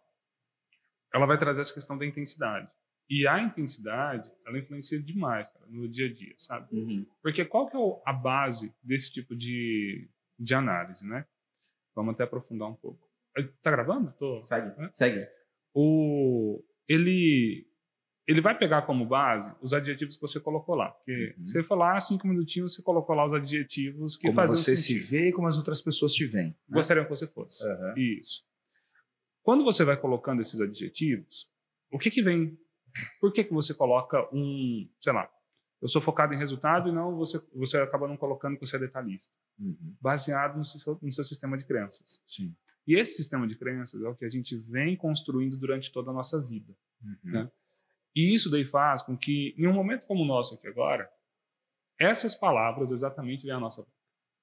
ela vai trazer essa questão da intensidade. E a intensidade, ela influencia demais cara, no dia a dia, sabe? Uhum. Porque qual que é a base desse tipo de, de análise, né? Vamos até aprofundar um pouco. Eh, Tá gravando? Tô. Segue. É? Segue. O, ele, ele vai pegar como base os adjetivos que você colocou lá. Porque Uhum. você falar ah, cinco minutinhos, você colocou lá os adjetivos que Como fazem você sentido. se vê e como as outras pessoas te veem. né? Gostariam que você fosse. Aham. Isso. Quando você vai colocando esses adjetivos, o que que vem? Por que que você coloca um, sei lá, eu sou focado em resultado e não você, você acaba não colocando que você é detalhista, Uhum. baseado no seu, no seu sistema de crenças. Sim. E esse sistema de crenças é o que a gente vem construindo durante toda a nossa vida. Uhum. Né? E isso daí faz com que, em um momento como o nosso aqui agora, essas palavras exatamente vêm à nossa boca.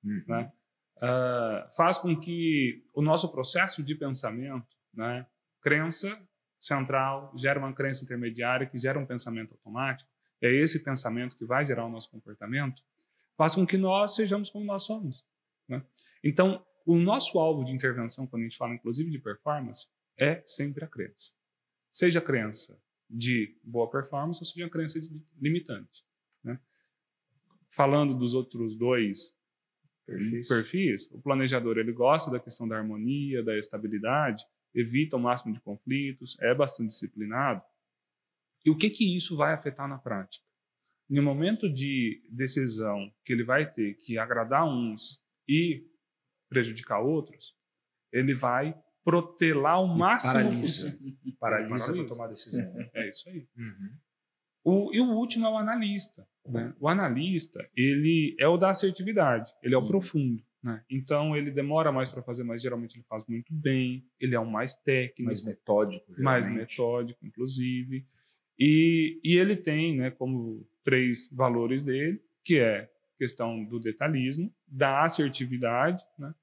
Uhum. Né? Ah, faz com que o nosso processo de pensamento, né, crença central, gera uma crença intermediária que gera um pensamento automático, é esse pensamento que vai gerar o nosso comportamento, faz com que nós sejamos como nós somos. Né? Então, o nosso alvo de intervenção, quando a gente fala inclusive de performance, é sempre a crença. Seja a crença de boa performance ou seja a crença de limitante. Né? Falando dos outros dois Perfis. perfis, o planejador ele gosta da questão da harmonia, da estabilidade, evita o máximo de conflitos, é bastante disciplinado. E o que que isso vai afetar na prática? No momento de decisão que ele vai ter que agradar uns e prejudicar outros, ele vai protelar o máximo paralisa. possível. Paralisa para tomar decisão. É isso aí. Uhum. O, e o último é o analista. Né? O analista, ele é o da assertividade, ele é o Uhum. profundo. Né? Então, ele demora mais para fazer, mas geralmente ele faz muito bem. Ele é o mais técnico, Mais metódico, mais geralmente. metódico, inclusive. E, e ele tem né, como três valores dele, que é questão do detalhismo, da assertividade, né?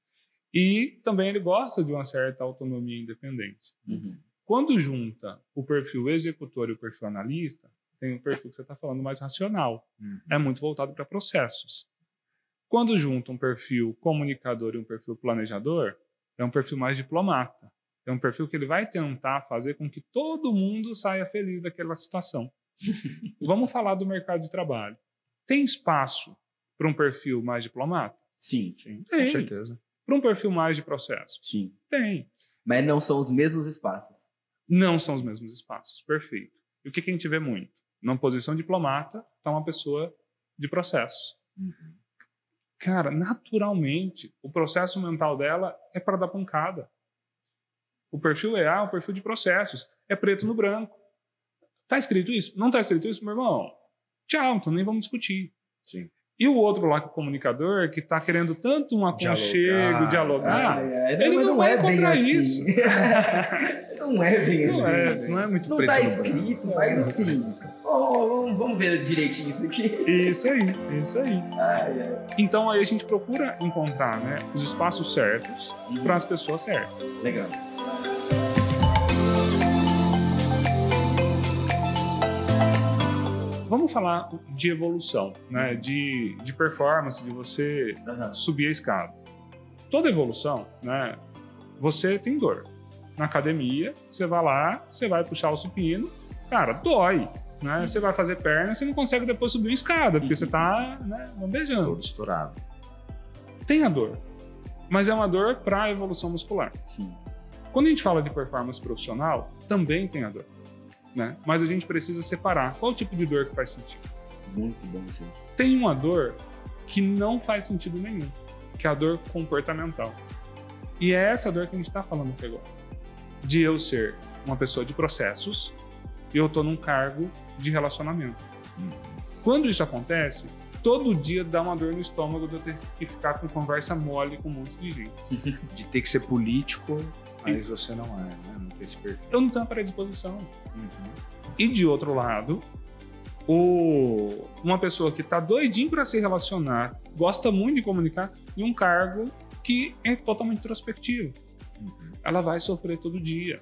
e também ele gosta de uma certa autonomia e independência. Uhum. Quando junta o perfil executor e o perfil analista, tem o perfil que você está falando mais racional. Uhum. É muito voltado para processos. Quando junta um perfil comunicador e um perfil planejador, é um perfil mais diplomata. É um perfil que ele vai tentar fazer com que todo mundo saia feliz daquela situação. Vamos falar do mercado de trabalho. Tem espaço para um perfil mais diplomata? Sim, Sim, Tem. com certeza. Para um perfil mais de processo? sim. Tem. Mas não são os mesmos espaços. Não são os mesmos espaços. Perfeito. E o que, que a gente vê muito? Numa posição diplomata, está uma pessoa de processos. Uhum. Cara, naturalmente, o processo mental dela é para dar pancada. O perfil EA é um perfil de processos. É preto no branco. Tá escrito isso? Não tá escrito isso, meu irmão? Tchau, então nem vamos discutir. Sim. E o outro lá, que é o comunicador, que tá querendo tanto um aconchego, Dialogar. dialogar, Ah, ele não vai encontrar assim. não é bem Não assim. é, Não é muito Não tá no escrito, mas assim. Vamos- vamos ver direitinho isso aqui. isso aí, isso aí. Ai, ai. Então aí a gente procura encontrar né, os espaços certos para as pessoas certas. Legal. Vamos falar de evolução, né, de, de performance, de você Aham. subir a escada. Toda evolução, né, você tem dor. Na academia, você vai lá, você vai puxar o supino, cara, dói. Né? Você vai fazer perna, você não consegue depois subir uma escada, porque você tá né, bandejando. Todo estourado. Tem a dor, mas é uma dor para a evolução muscular. Sim. Quando a gente fala de performance profissional, também tem a dor. Né? Mas a gente precisa separar qual tipo de dor que faz sentido. Muito bom, sim. Tem uma dor que não faz sentido nenhum, que é a dor comportamental. E é essa dor que a gente está falando aqui agora. De eu ser uma pessoa de processos eu estou num cargo de relacionamento. Quando isso acontece, todo dia dá uma dor no estômago de eu ter que ficar com conversa mole com um monte de gente. De ter que ser político, mas você não é, né? Não tem esse perfil. Eu não tenho a predisposição. Uhum. E de outro lado, o... uma pessoa que está doidinho para se relacionar, gosta muito de comunicar, e um cargo que é totalmente introspectivo. Uhum. Ela vai sofrer todo dia,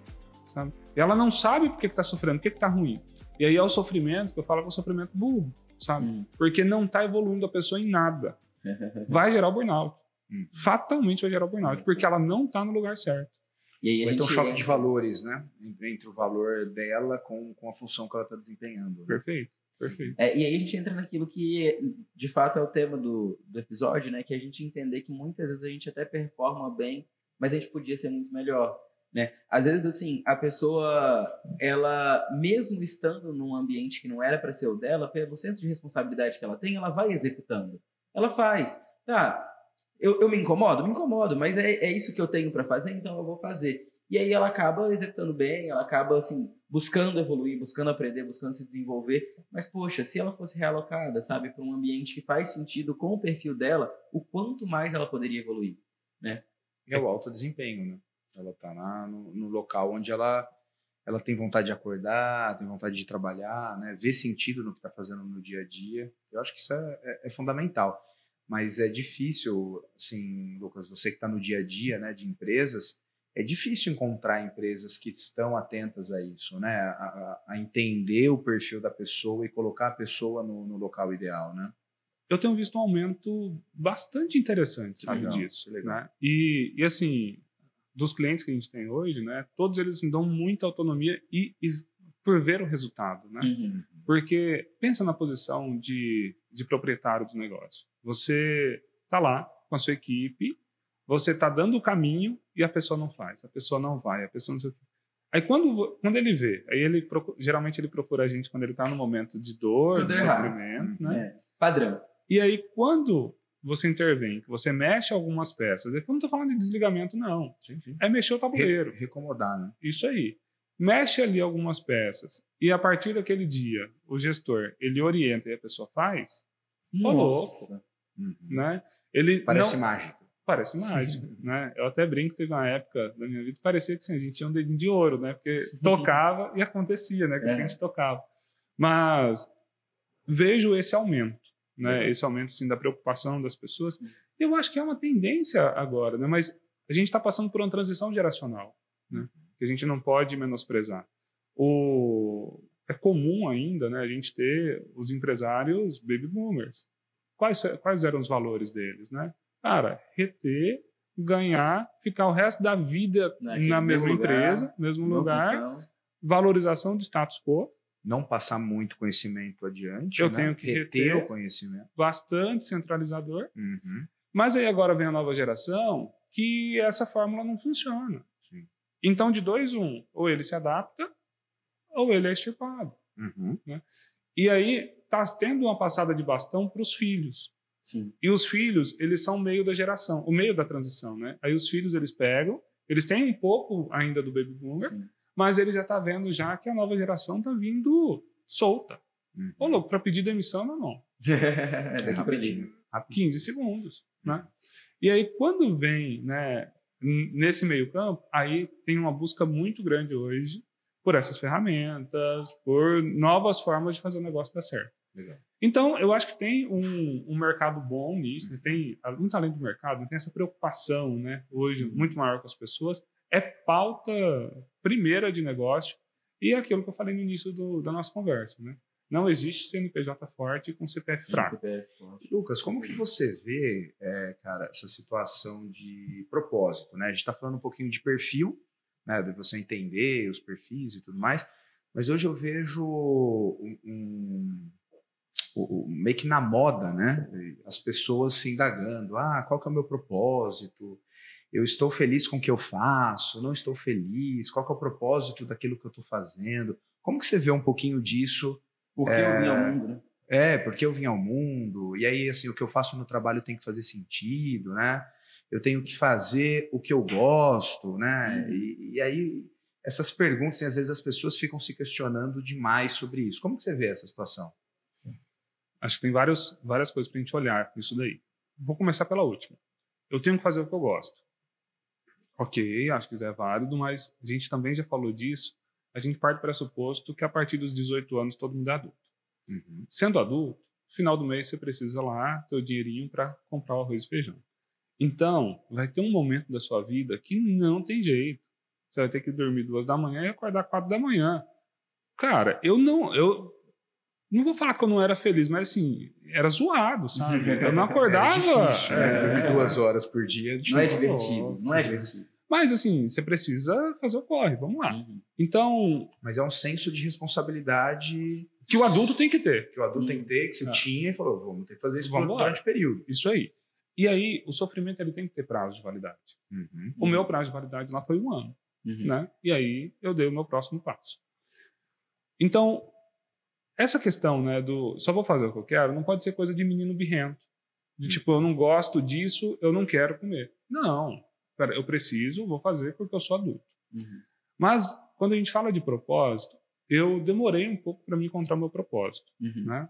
sabe? E ela não sabe por que está sofrendo, por que está ruim. E aí é o sofrimento, que eu falo que é o sofrimento burro, sabe? Hum. Porque não está evoluindo a pessoa em nada. Vai gerar o burnout. Uhum. Fatalmente vai gerar o burnout, porque ela não está no lugar certo. E aí a Ou gente então choque entra- de valores, né? Entre, entre o valor dela com, com a função que ela está desempenhando. né? Perfeito, perfeito. É, e aí a gente entra naquilo que, de fato, é o tema do, do episódio, né? Que é a gente entender que muitas vezes a gente até performa bem, mas a gente podia ser muito melhor, né? Às vezes, assim, a pessoa, ela, mesmo estando num ambiente que não era para ser o dela, pelo senso de responsabilidade que ela tem, ela vai executando. Ela faz. Tá, eu, eu me incomodo? Me incomodo, mas é, é isso que eu tenho para fazer, então eu vou fazer. E aí ela acaba executando bem, ela acaba, assim, buscando evoluir, buscando aprender, buscando se desenvolver. Mas, poxa, se ela fosse realocada, sabe, para um ambiente que faz sentido com o perfil dela, o quanto mais ela poderia evoluir. É o alto desempenho, né? Ela tá lá no, no local onde ela, ela tem vontade de acordar, tem vontade de trabalhar, né? Ver sentido no que está fazendo no dia a dia. Eu acho que isso é, é- é fundamental. Mas é difícil, assim, Lucas, você que está no dia a dia, né, de empresas, é difícil encontrar empresas que estão atentas a isso, né? A, a- a entender o perfil da pessoa e colocar a pessoa no, no local ideal, né? eu tenho visto um aumento bastante interessante, sabe, Legal, disso. legal. Né? E, e, assim, dos clientes que a gente tem hoje, né, todos eles dão muita autonomia e, e por ver o resultado, né? Uhum. Porque pensa na posição de, de proprietário do negócio. Você está lá com a sua equipe, você está dando o caminho e a pessoa não faz, a pessoa não vai, a pessoa não sei o quê. Aí quando, quando ele vê, aí ele procu- geralmente ele procura a gente quando ele está no momento de dor, Tudo de errado. sofrimento, né? É, padrão. E aí, quando você intervém, que você mexe algumas peças, eu não estou falando de desligamento, não. Sim, sim. É mexer o tabuleiro. Re- recomodar, né? Isso aí. Mexe ali algumas peças. E a partir daquele dia, o gestor, ele orienta e a pessoa faz, Ô, Nossa. Uhum. né? Ele Parece não- mágico. Parece mágico, né? Eu até brinco, teve uma época da minha vida que parecia que assim, a gente tinha um dedinho de ouro, né? Porque tocava e acontecia, né? Que É. a gente tocava. Mas vejo esse aumento, né? É. Esse aumento, assim, da preocupação das pessoas. Eu acho que é uma tendência agora, né? Mas a gente está passando por uma transição geracional, né? Que a gente não pode menosprezar. O... É comum ainda, né? A gente ter os empresários baby boomers. Quais, quais eram os valores deles, né? Cara, reter, ganhar, ficar o resto da vida Naquele na mesma lugar, empresa, mesmo lugar, função. valorização do status quo, Não passar muito conhecimento adiante. Eu né? tenho que reter reter. o conhecimento. bastante centralizador. Uhum. Mas aí agora vem a nova geração que essa fórmula não funciona. Sim. Então, de dois, um, ou ele se adapta, ou ele é extirpado. Uhum. E aí está tendo uma passada de bastão para os filhos. Sim. E os filhos, eles são o meio da geração, o meio da transição, né? Aí os filhos, eles pegam, eles têm um pouco ainda do baby boomer, sim. Mas ele já está vendo já que a nova geração está vindo solta. Uhum. Ô, louco, para pedir demissão, não, não. É Tipo rapidinho. ali. rapidinho. 15 segundos, né? E aí, quando vem, né, nesse meio campo, aí tem uma busca muito grande hoje por essas ferramentas, por novas formas de fazer o negócio dar certo. Legal. Então, eu acho que tem um, um mercado bom nisso, né? tem, muito além do mercado, tem essa preocupação, né, hoje, muito maior com as pessoas, é pauta primeira de negócio e é aquilo que eu falei no início do- da nossa conversa, né? Não existe CNPJ forte com CPF Sim, fraco. Lucas, como que você vê, é, cara, essa situação de propósito, né? A gente está falando um pouquinho de perfil, né? De você entender os perfis e tudo mais, mas hoje eu vejo um, um- o- o- meio que na moda, né? As pessoas se indagando, ah, qual que é o meu propósito? Eu estou feliz com o que eu faço, não estou feliz, qual é o propósito daquilo que eu estou fazendo? Como que você vê um pouquinho disso? Por que eu vim ao mundo, né? É, porque eu vim ao mundo, e aí, assim, o que eu faço no trabalho tem que fazer sentido, né? Eu tenho que fazer o que eu gosto, né? Uhum. E, e aí, essas perguntas, assim, às vezes as pessoas ficam se questionando demais sobre isso. Como que você vê essa situação? Acho que tem vários, várias coisas para a gente olhar nisso daí. Vou começar pela última. Eu tenho que fazer o que eu gosto. Ok, acho que isso é válido, mas a gente também já falou disso. A gente parte do pressuposto que a partir dos 18 anos todo mundo é adulto. Uhum. Sendo adulto, no final do mês você precisa lá ter o dinheirinho para comprar o arroz e feijão. Então, vai ter um momento da sua vida que não tem jeito. Você vai ter que dormir duas da manhã e acordar quatro da manhã. Cara, eu não, eu não vou falar que eu não era feliz, mas assim, era zoado, sabe? Eu não acordava. É difícil, né? é, Dormir duas horas por dia. Não é divertido, não é divertido. Mas assim, você precisa fazer o corre, vamos lá. Uhum. Então, Mas é um senso de responsabilidade que o adulto tem que ter. que o adulto tem que ter, que você É. tinha e falou, vamos ter que fazer isso Vamos lá. durante o período. Isso aí. E aí, o sofrimento ele tem que ter prazo de validade. Uhum. O meu prazo de validade lá foi um ano. Uhum. né? E aí eu dei o meu próximo passo. Então, essa questão, né, do só vou fazer o que eu quero, não pode ser coisa de menino birrento. De tipo, eu não gosto disso, eu não quero comer. Não. Pera, eu preciso, vou fazer porque eu sou adulto. Uhum. Mas quando a gente fala de propósito, eu demorei um pouco para me encontrar meu propósito, Uhum. né?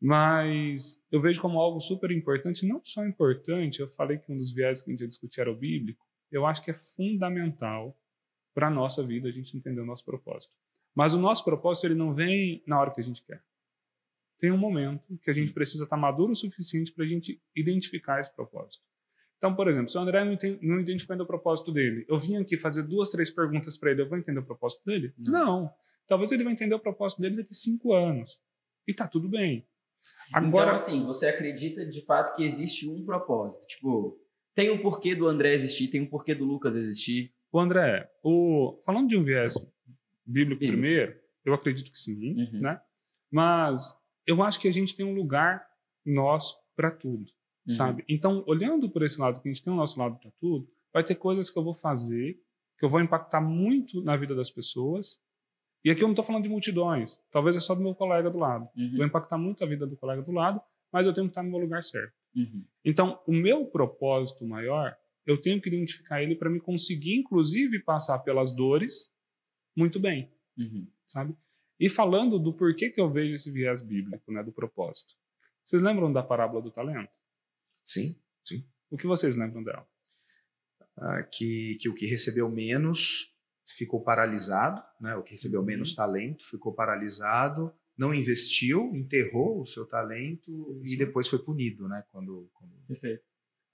Mas eu vejo como algo super importante, não só importante, eu falei que um dos viés que a gente ia discutir era o bíblico, eu acho que é fundamental para a nossa vida a gente entender o nosso propósito. Mas o nosso propósito ele não vem na hora que a gente quer. Tem um momento que a gente precisa estar maduro o suficiente para a gente identificar esse propósito. Então, por exemplo, se o André não, não identificou ainda o propósito dele, eu vim aqui fazer duas, três perguntas para ele, eu vou entender o propósito dele? Não. Não. Talvez ele vai entender o propósito dele daqui cinco anos. E tá tudo bem. Agora, Então, assim, você acredita de fato que existe um propósito? Tipo, tem um porquê do André existir, tem um porquê do Lucas existir. o André, o, falando de um viés bíblico Bíblico. primeiro, eu acredito que sim, Uhum. né? Mas eu acho que a gente tem um lugar nosso para tudo, Uhum. sabe? Então, olhando por esse lado, que a gente tem o nosso lado para tudo, vai ter coisas que eu vou fazer que eu vou impactar muito na vida das pessoas. E aqui eu não estou falando de multidões, talvez é só do meu colega do lado. Uhum. Vou impactar muito a vida do colega do lado, mas eu tenho que estar no meu lugar certo. Uhum. Então, o meu propósito maior, eu tenho que identificar ele para me conseguir, inclusive, passar pelas dores muito bem, Uhum. sabe? E falando do porquê que eu vejo esse viés bíblico, né, do propósito. Vocês lembram da parábola do talento? Sim. O que vocês lembram dela? Ah, que, que o que recebeu menos ficou paralisado, né? o que recebeu Uhum. menos talento ficou paralisado, não investiu, enterrou o seu talento e depois foi punido né? quando, quando, Perfeito.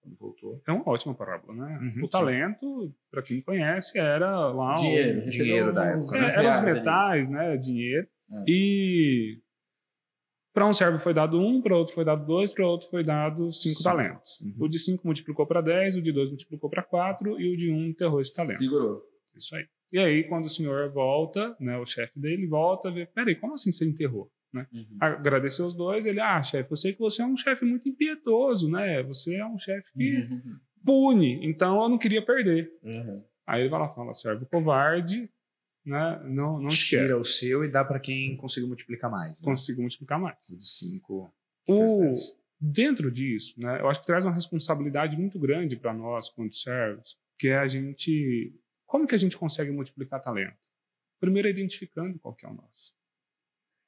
quando voltou. É uma ótima parábola, né? Uhum, o sim. talento, para quem conhece, era lá o- Dinheiro. dinheiro da época, É, né? eram os metais, né? Dinheiro. É. E para um servo foi dado um, para outro foi dado dois, para outro foi dado cinco talentos. Uhum. O de cinco multiplicou para dez, o de dois multiplicou para quatro e o de um enterrou esse talento. Segurou. Isso aí. E aí, quando o senhor volta, né, o chefe dele volta, vê, peraí, como assim você enterrou? Né? Uhum. Agradeceu os dois, ele, ah, chefe, eu sei que você é um chefe muito impiedoso, né? Você é um chefe que Uhum. pune, então eu não queria perder. Uhum. Aí ele vai lá e fala, servo covarde, né? Não, não Tira quero. o seu e dá para quem conseguiu multiplicar mais. Né? Consigo multiplicar mais. O de cinco. O- dentro disso, né, eu acho que traz uma responsabilidade muito grande para nós, quando servos, que é a gente. Como que a gente consegue multiplicar talento? Primeiro, identificando qual que é o nosso.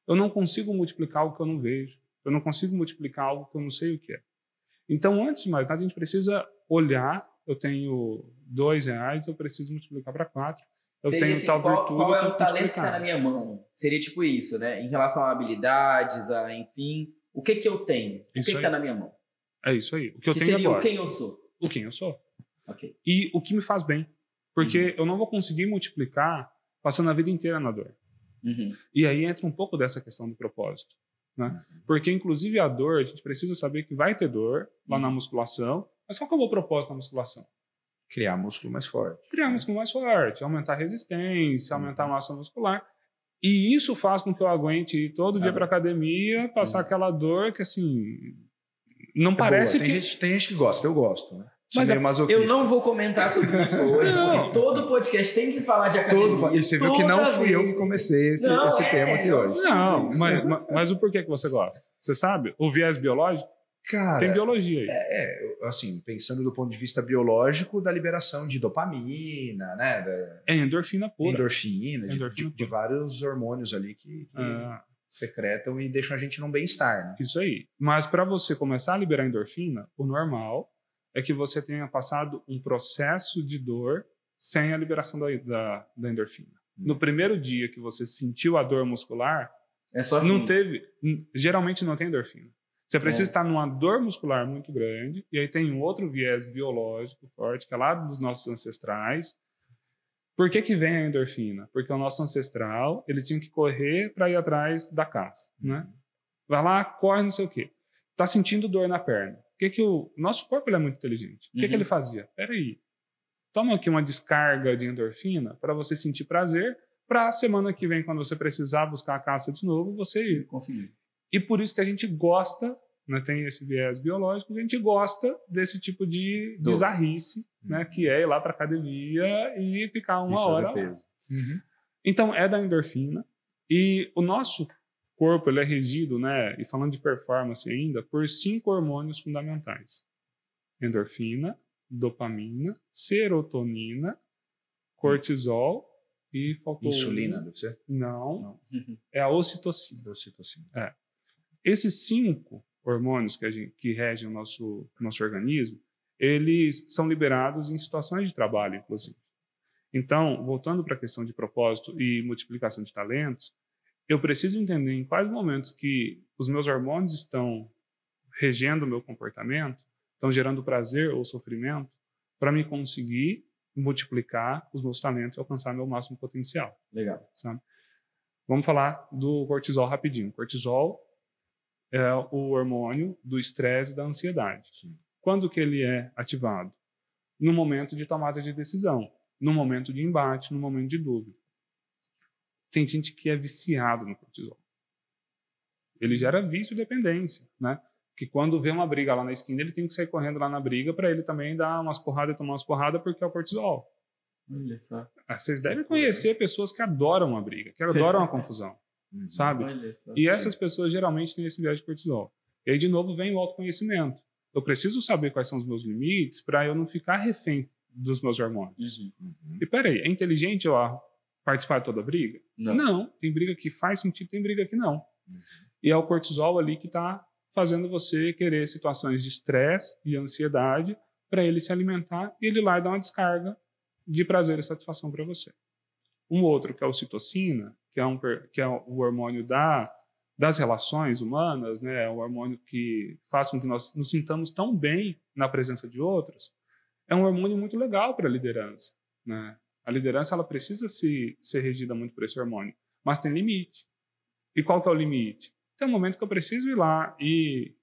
Eu não consigo multiplicar algo que eu não vejo. Eu não consigo multiplicar algo que eu não sei o que é. Então, antes de mais nada, a gente precisa olhar. Eu tenho dois reais, eu preciso multiplicar para quatro. Eu Seria tenho assim, tal qual, virtude. qual é o que talento que multiplicar. está na minha mão? Seria tipo isso, né? Em relação a habilidades, a enfim. O que que eu tenho? O que Isso que aí. está na minha mão? É isso aí. O que eu que tenho seria agora. o quem eu sou. o quem eu sou. E o que me faz bem. Porque eu não vou conseguir multiplicar passando a vida inteira na dor. Uhum. E aí entra um pouco dessa questão do propósito. Né? Porque, inclusive, a dor, a gente precisa saber que vai ter dor lá na musculação, mas qual que é o meu propósito na musculação? Criar músculo mais forte. Criar músculo mais forte, aumentar a resistência, aumentar a massa muscular. E isso faz com que eu aguente ir todo dia Ah. para academia, passar Uhum. aquela dor que, assim, não É parece boa. que... Tem, gente, tem gente que gosta, eu gosto. Né? Mas meio Eu não vou comentar sobre isso hoje, Não. porque todo podcast tem que falar de academia. Todo, e você viu que não fui eu vez que tem comecei esse, Não, esse é, tema aqui eu hoje. Não, mas, mas, mas o porquê que você gosta? Você sabe? O viés biológico Cara, tem biologia aí. é, eu- assim, pensando do ponto de vista biológico, da liberação de dopamina, né? Da É endorfina pura. endorfina, de, Endorfina de- de pura. vários hormônios ali que, que Ah, secretam e deixam a gente num bem-estar, né? isso aí. Mas para você começar a liberar endorfina, o normal é que você tenha passado um processo de dor sem a liberação da, da, da endorfina. No primeiro dia que você sentiu a dor muscular, É só não fim. teve. Geralmente não tem endorfina. Você precisa É. estar numa dor muscular muito grande, e aí tem um outro viés biológico forte, que é lá dos nossos ancestrais. Por que, que vem a endorfina? Porque o nosso ancestral ele tinha que correr para ir atrás da caça. Né? Vai lá, corre, não sei o quê. Tá sentindo dor na perna. O que que o nosso corpo ele é muito inteligente. O que, que Uhum. ele fazia? Peraí, toma aqui uma descarga de endorfina para você sentir prazer, para a semana que vem, quando você precisar buscar a caça de novo, você ir. Consegui. E por isso que a gente gosta, né, tem esse viés biológico, a gente gosta desse tipo de bizarrice, né, que é ir lá para academia e ficar uma E hora. lá. peso. Então é da endorfina e o nosso corpo ele é regido, né, e falando de performance ainda, por cinco hormônios fundamentais: endorfina, dopamina, serotonina, cortisol e faltou Insulina, um. deve ser? Não, Uhum. é a ocitocina. Ocitocina. Esses cinco hormônios que, gente, que regem o nosso, nosso organismo, eles são liberados em situações de trabalho, inclusive. Então, voltando para a questão de propósito e multiplicação de talentos, eu preciso entender em quais momentos que os meus hormônios estão regendo o meu comportamento, estão gerando prazer ou sofrimento, para me conseguir multiplicar os meus talentos e alcançar meu máximo potencial Legal. sabe? Vamos falar do cortisol rapidinho. Cortisol é o hormônio do estresse e da ansiedade. Quando que ele é ativado? No momento de tomada de decisão, no momento de embate, no momento de dúvida. Tem gente que é viciado no cortisol. Ele gera vício e dependência, né? Que quando vê uma briga lá na esquina, ele tem que sair correndo lá na briga para ele também dar umas porradas e tomar umas porradas porque é o cortisol. Olha só. Ah, Vocês devem conhecer pessoas que adoram a briga, que adoram a confusão, Uhum. sabe? E essas pessoas geralmente têm esse viés de cortisol. E aí, de novo, vem o autoconhecimento. Eu preciso saber quais são os meus limites para eu não ficar refém dos meus hormônios. Uhum. Uhum. E peraí, é inteligente eu ah, participar de toda briga? Não. tem briga que faz sentido, tem briga que não. Uhum. E é o cortisol ali que está fazendo você querer situações de estresse e ansiedade para ele se alimentar e ele lá dar uma descarga de prazer e satisfação para você. Um outro, que é o citocina, que é, um, que é o hormônio da, das relações humanas, né? é um hormônio que faz com que nós nos sintamos tão bem na presença de outros, é um hormônio muito legal para a liderança. Né? A liderança ela precisa se, ser regida muito por esse hormônio, mas tem limite. E qual que é o limite? Tem um momento que eu preciso ir lá e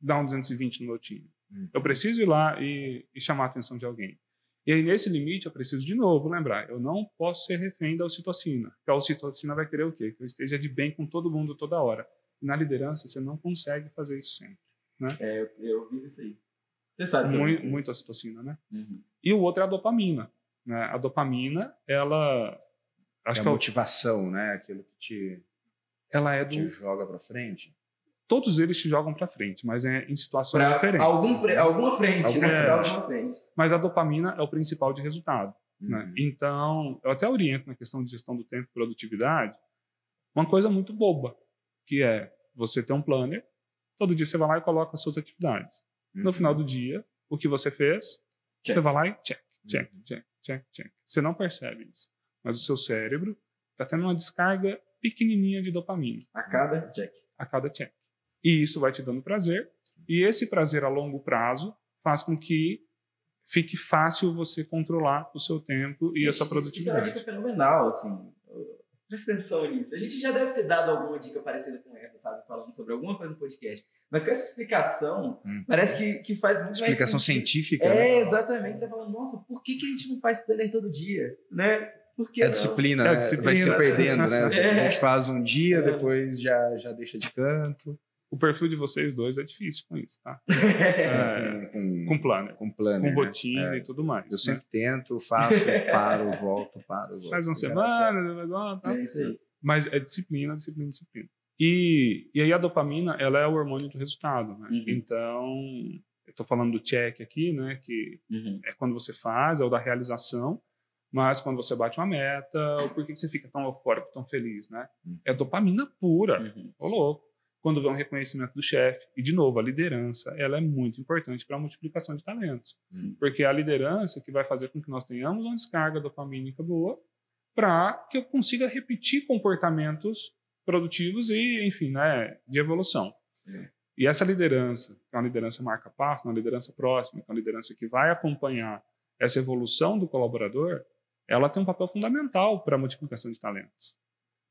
dar um 220 no meu time. Uhum. Eu preciso ir lá e, e chamar a atenção de alguém. E aí, nesse limite, eu preciso de novo lembrar: eu não posso ser refém da ocitocina. Porque a ocitocina vai querer o quê? Que eu esteja de bem com todo mundo toda hora. E na liderança, você não consegue fazer isso sempre. É, eu, eu vi isso aí. Você sabe que Muito, aí. muito ocitocina, né? Uhum. E o outro é a dopamina. Né? A dopamina, ela. Acho é que a é o- motivação, né? Aquilo que te, ela é te do. joga pra frente. Todos eles te jogam para frente, mas é em situações Pra diferentes. algum fre- alguma frente, Alguma né? Alguma frente. Mas a dopamina é o principal de resultado. né? Uhum. Então, eu até oriento na questão de gestão do tempo e produtividade uma coisa muito boba, que é você ter um planner, todo dia você vai lá e coloca as suas atividades. No Uhum. final do dia, o que você fez, Check. você vai lá e check, check, Uhum. check, check, check. Você não percebe isso. Mas o seu cérebro está tendo uma descarga pequenininha de dopamina A cada check. a cada check. E isso vai te dando prazer. E esse prazer a longo prazo faz com que fique fácil você controlar o seu tempo e a sua Isso- Isso é uma produtividade. dica fenomenal, assim. Presta atenção nisso. A gente já deve ter dado alguma dica parecida com essa, sabe? Falando sobre alguma coisa no podcast. Mas com essa explicação, Hum. parece que, que faz muito Explicação mais científica, É, né? exatamente. Você fala, nossa, por que, que a gente não faz planner todo dia? Né? Por que É a não? disciplina, É a né? disciplina. Vai se perdendo, né? É. A gente faz um dia, É. depois já, já deixa de canto. O perfil de vocês dois é difícil com isso, tá? É, com, com planner, com planner, com né? rotina É. e tudo mais. Eu né? sempre tento, faço, paro, volto, paro, volto. Faz uma semana, depois volta, tá? É isso aí. Mas é disciplina, disciplina, disciplina. E, e aí a dopamina, ela é o hormônio do resultado, né? Uhum. Então, eu tô falando do check aqui, né? Que Uhum. é quando você faz, é o da realização, mas quando você bate uma meta, o porquê que você fica tão eufórico, tão feliz, né? Uhum. É dopamina pura, Uhum. ô louco. Quando vem um reconhecimento do chefe, e de novo, a liderança, ela é muito importante para a multiplicação de talentos. Sim. Porque é a liderança que vai fazer com que nós tenhamos uma descarga dopamínica boa para que eu consiga repetir comportamentos produtivos e, enfim, né, de evolução. É. E essa liderança, que é uma liderança marca-passo, uma liderança próxima, que é uma liderança que vai acompanhar essa evolução do colaborador, ela tem um papel fundamental para a multiplicação de talentos.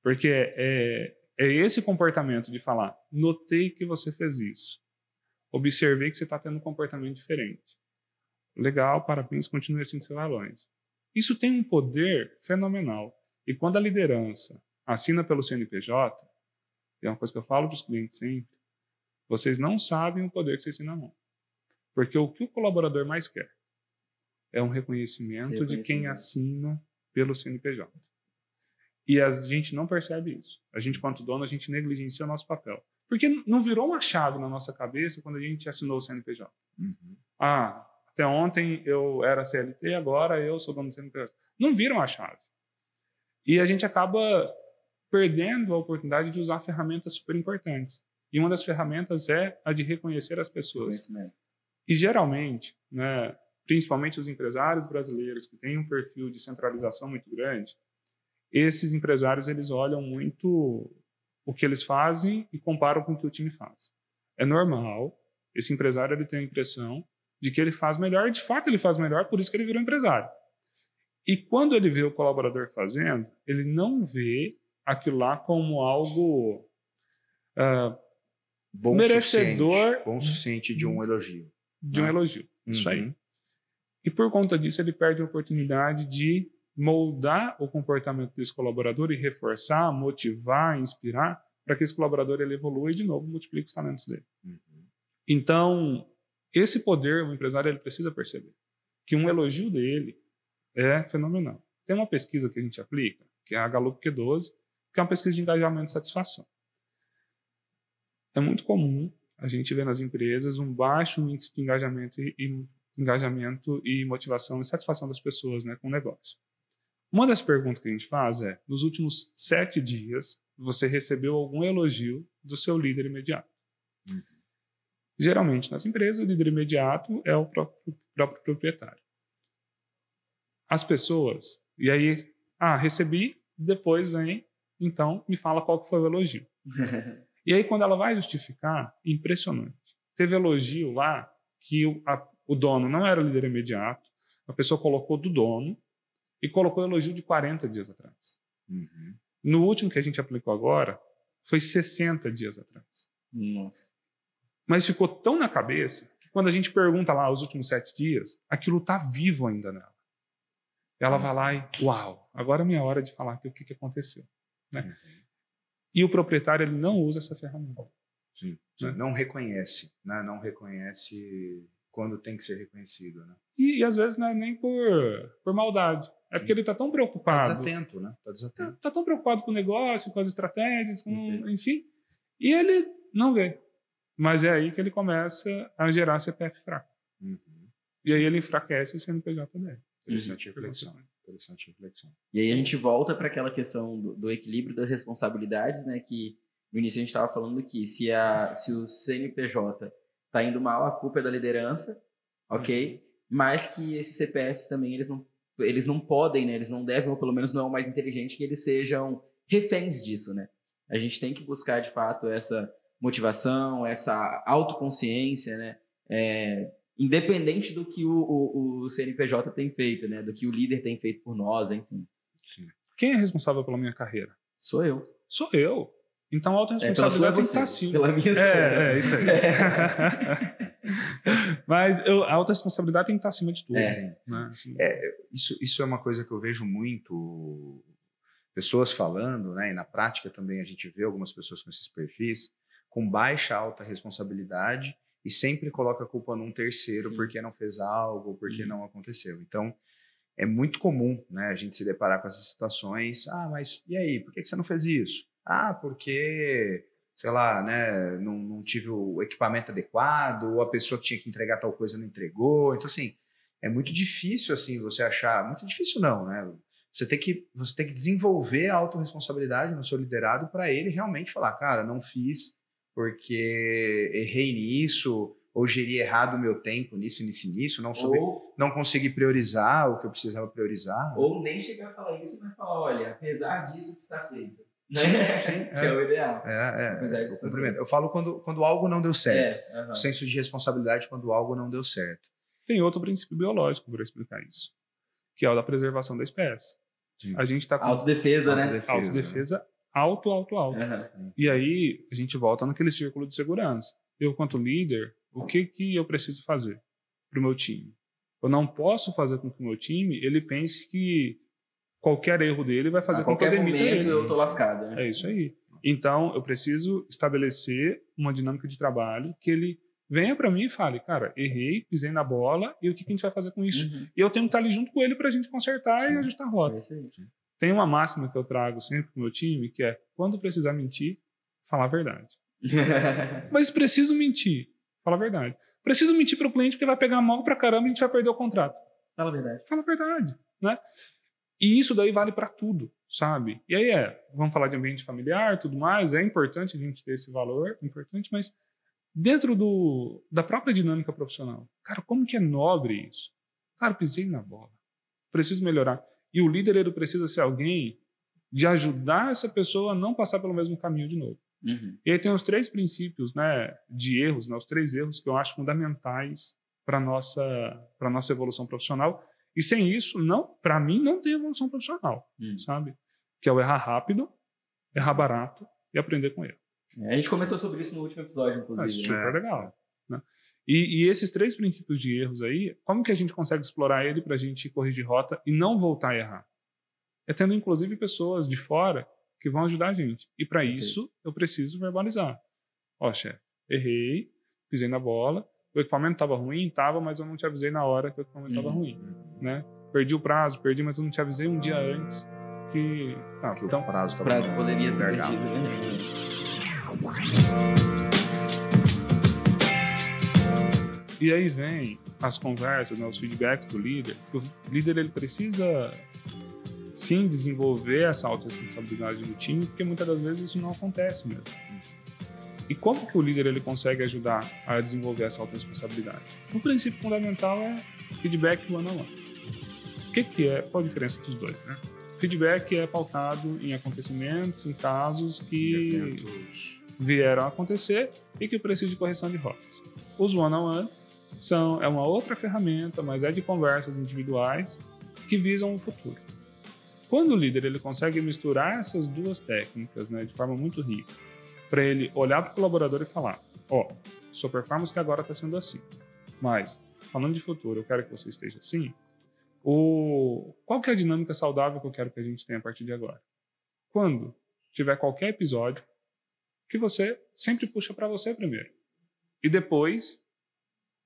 Porque é, é esse comportamento de falar, notei que você fez isso, observei que você está tendo um comportamento diferente. Legal, parabéns, continue assim vai longe. Isso tem um poder fenomenal. E quando a liderança assina pelo CNPJ, é uma coisa que eu falo para os clientes sempre, vocês não sabem o poder que vocês têm na mão. Porque o que o colaborador mais quer é um reconhecimento de quem Reconhecimento. assina pelo CNPJ. E a gente não percebe isso. A gente, quanto dono, a gente negligencia o nosso papel. Porque não virou uma chave na nossa cabeça quando a gente assinou o CNPJ. Uhum. Ah, até ontem eu era CLT, agora eu sou dono do CNPJ. Não viram a chave. E a gente acaba perdendo a oportunidade de usar ferramentas super importantes. E uma das ferramentas é a de reconhecer as pessoas. E geralmente, né, principalmente os empresários brasileiros que têm um perfil de centralização muito grande, esses empresários eles olham muito o que eles fazem e comparam com o que o time faz. É normal, esse empresário ele tem a impressão de que ele faz melhor, e de fato ele faz melhor, por isso que ele virou empresário. E quando ele vê o colaborador fazendo, ele não vê aquilo lá como algo ah, Bom Merecedor- suficiente, bom suficiente de um elogio. de um Ah. elogio. Isso aí. Uhum. E por conta disso, ele perde a oportunidade de moldar o comportamento desse colaborador e reforçar, motivar, inspirar, para que esse colaborador ele evolua e, de novo, multiplique os talentos dele. Uhum. Então, esse poder, o empresário ele precisa perceber que um elogio dele é fenomenal. Tem uma pesquisa que a gente aplica, que é a Gallup Q12, que é uma pesquisa de engajamento e satisfação. É muito comum a gente ver nas empresas um baixo índice de engajamento e, e engajamento e motivação e satisfação das pessoas né, com o negócio. Uma das perguntas que a gente faz é: nos últimos sete dias, você recebeu algum elogio do seu líder imediato? Uhum. Geralmente, nas empresas, o líder imediato é o próprio, próprio proprietário. As pessoas, e aí, ah, recebi, depois vem, então me fala qual que foi o elogio. E aí, quando ela vai justificar, impressionante. Teve elogio lá que o, a- o dono não era o líder imediato, a pessoa colocou do dono e colocou elogio de 40 dias atrás. Uhum. No último que a gente aplicou agora, foi 60 dias atrás. Nossa. Mas ficou tão na cabeça que quando a gente pergunta lá os últimos sete dias, aquilo está vivo ainda nela. Ela vai lá e, uau, agora é minha hora de falar aqui o que, que aconteceu. Né? E o proprietário ele não usa essa ferramenta. Sim. Né? Não reconhece, né? Não reconhece quando tem que ser reconhecido, né? E, e às vezes não é nem por, por maldade. É porque ele está tão Tá preocupado. desatento, né? Tá Tá, desatento. tá tão preocupado com o negócio, com as estratégias, com, Uhum. enfim. E ele não vê. Mas é aí que ele começa a gerar CPF fraco. Uhum. E aí ele enfraquece o CNPJ dele. Interessante reflexão. Interessante reflexão. E aí a gente volta para aquela questão do, do equilíbrio das responsabilidades, né? Que no início a gente estava falando que se, a, se o CNPJ está indo mal, a culpa é da liderança, ok? Mas que esses CPFs também eles não, eles não podem, né? Eles não devem, ou pelo menos não é o mais inteligente, que eles sejam reféns disso, né? A gente tem que buscar de fato essa motivação, essa autoconsciência, né? É, independente do que o, o, o CNPJ tem feito, né? Do que o líder tem feito por nós, enfim. Sim. Quem é responsável pela minha carreira? Sou eu. Sou eu. Então a É, pela sua autorresponsabilidade tem que você. estar acima. Pela minha sou eu. É, é, isso aí. Mas eu, a autorresponsabilidade tem que estar acima de tudo. É. Sim. né? Assim, Isso, isso é uma coisa que eu vejo muito pessoas falando, né? E na prática também a gente vê algumas pessoas com esses perfis. com baixa alta responsabilidade e sempre coloca a culpa num terceiro Sim. porque não fez algo, porque Uhum. não aconteceu. Então, é muito comum né, a gente se deparar com essas situações. Ah, mas e aí, por que você não fez isso? Ah, porque, sei lá, né, não, não tive o equipamento adequado, ou a pessoa que tinha que entregar tal coisa não entregou. Então, assim, é muito difícil assim você achar. Muito difícil não, né? Você tem que, você tem que desenvolver a autorresponsabilidade no seu liderado para ele realmente falar, cara, não fiz porque errei nisso, ou geri errado o meu tempo nisso, nisso, nisso, não soube, Ou, não consegui priorizar o que eu precisava priorizar. ou nem chegar a falar isso, mas falar, olha, apesar disso que está feito. Sim, Né? sim, que é o ideal. É, é, Apesar é, de eu cumprimento. Eu falo quando, quando algo não deu certo. É, aham. O senso de responsabilidade quando algo não deu certo. Tem outro princípio biológico para explicar isso, que é o da preservação da espécie. Sim. A gente está com Autodefesa, né? Autodefesa. autodefesa alto, alto, alto. Aham. E aí a gente volta naquele círculo de segurança. Eu, quanto líder, o que, que eu preciso fazer para o meu time? Eu não posso fazer com que o meu time ele pense que qualquer erro dele vai fazer a com que eu qualquer demita momento ele. eu tô lascado. Né? É isso aí. Então, eu preciso estabelecer uma dinâmica de trabalho que ele venha para mim e fale, cara, errei, pisei na bola, e o que, que a gente vai fazer com isso? Uhum. E eu tenho que estar ali junto com ele para a gente consertar Sim. e ajustar a É rota. isso aí. Tem uma máxima que eu trago sempre pro meu time, que é, quando precisar mentir, falar a verdade. Mas preciso mentir, fala a verdade. Preciso mentir para o cliente porque vai pegar mal pra caramba e a gente vai perder o contrato. Fala a verdade. Fala a verdade, né? E isso daí vale para tudo, sabe? E aí é, vamos falar de ambiente familiar, tudo mais, é importante a gente ter esse valor, importante, mas dentro do, da própria dinâmica profissional, cara, como que é nobre isso? Cara, pisei na bola, preciso melhorar. E o líder ele precisa ser alguém de ajudar essa pessoa a não passar pelo mesmo caminho de novo. Uhum. E aí tem os três princípios, né, de erros, né, os três erros que eu acho fundamentais para nossa para nossa evolução profissional. E sem isso, não, para mim não tem evolução profissional, Hum. sabe? Que é o errar rápido, errar barato e aprender com ele. É, a gente comentou sobre isso no último episódio, É inclusive. super né? legal. Né? E, e esses três princípios de erros aí, como que a gente consegue explorar ele para a gente corrigir rota e não voltar a errar? É tendo inclusive pessoas de fora que vão ajudar a gente. E para Ok. isso eu preciso verbalizar. Ó, chefe, errei, pisei na bola, o equipamento estava ruim, estava, mas eu não te avisei na hora que o equipamento estava Uhum. ruim, né? Perdi o prazo, perdi, mas eu não te avisei um dia antes que, tá, Que então o prazo tava prazo poderia ser perdido. Né? E aí vem as conversas, né, os feedbacks do líder. O líder ele precisa sim desenvolver essa autorresponsabilidade do time, porque muitas das vezes isso não acontece mesmo. E como que o líder ele consegue ajudar a desenvolver essa autorresponsabilidade? O princípio fundamental é feedback one on one. Que que é? Qual a diferença dos dois, né? Feedback é pautado em acontecimentos, em casos que Eventos. vieram a acontecer e que precisam de correção de rotas. Os one-on-one são é uma outra ferramenta, mas é de conversas individuais que visam o futuro. Quando o líder ele consegue misturar essas duas técnicas, né, de forma muito rica, para ele olhar para o colaborador e falar: ó, sua performance que agora está sendo assim, mas falando de futuro, eu quero que você esteja assim. O qual que é a dinâmica saudável que eu quero que a gente tenha a partir de agora? Quando tiver qualquer episódio que você sempre puxa para você primeiro. E depois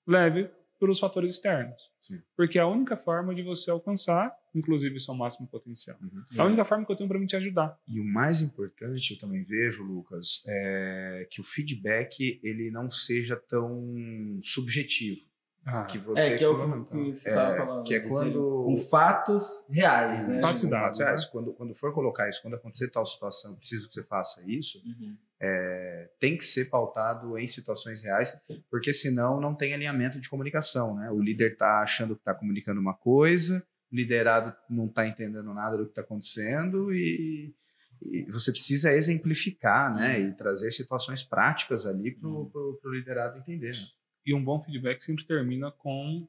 leve para os fatores externos. Sim. Porque é a única forma de você alcançar, inclusive, seu máximo potencial. Uhum. É a única forma que eu tenho para me te ajudar. E o mais importante, eu também vejo, Lucas, é que o feedback ele não seja tão subjetivo. Ah, Que você É, que é o que você estava É, falando. que é quando- Com fatos reais, né? Fatos e com dados, fatos né? reais. Quando, quando for colocar isso, quando acontecer tal situação, preciso que você faça isso, Uhum. é, tem que ser pautado em situações reais, porque senão não tem alinhamento de comunicação, né? O líder está achando que está comunicando uma coisa, o liderado não está entendendo nada do que está acontecendo e, e você precisa exemplificar, né? E trazer situações práticas ali para o liderado entender. Né? E um bom feedback sempre termina com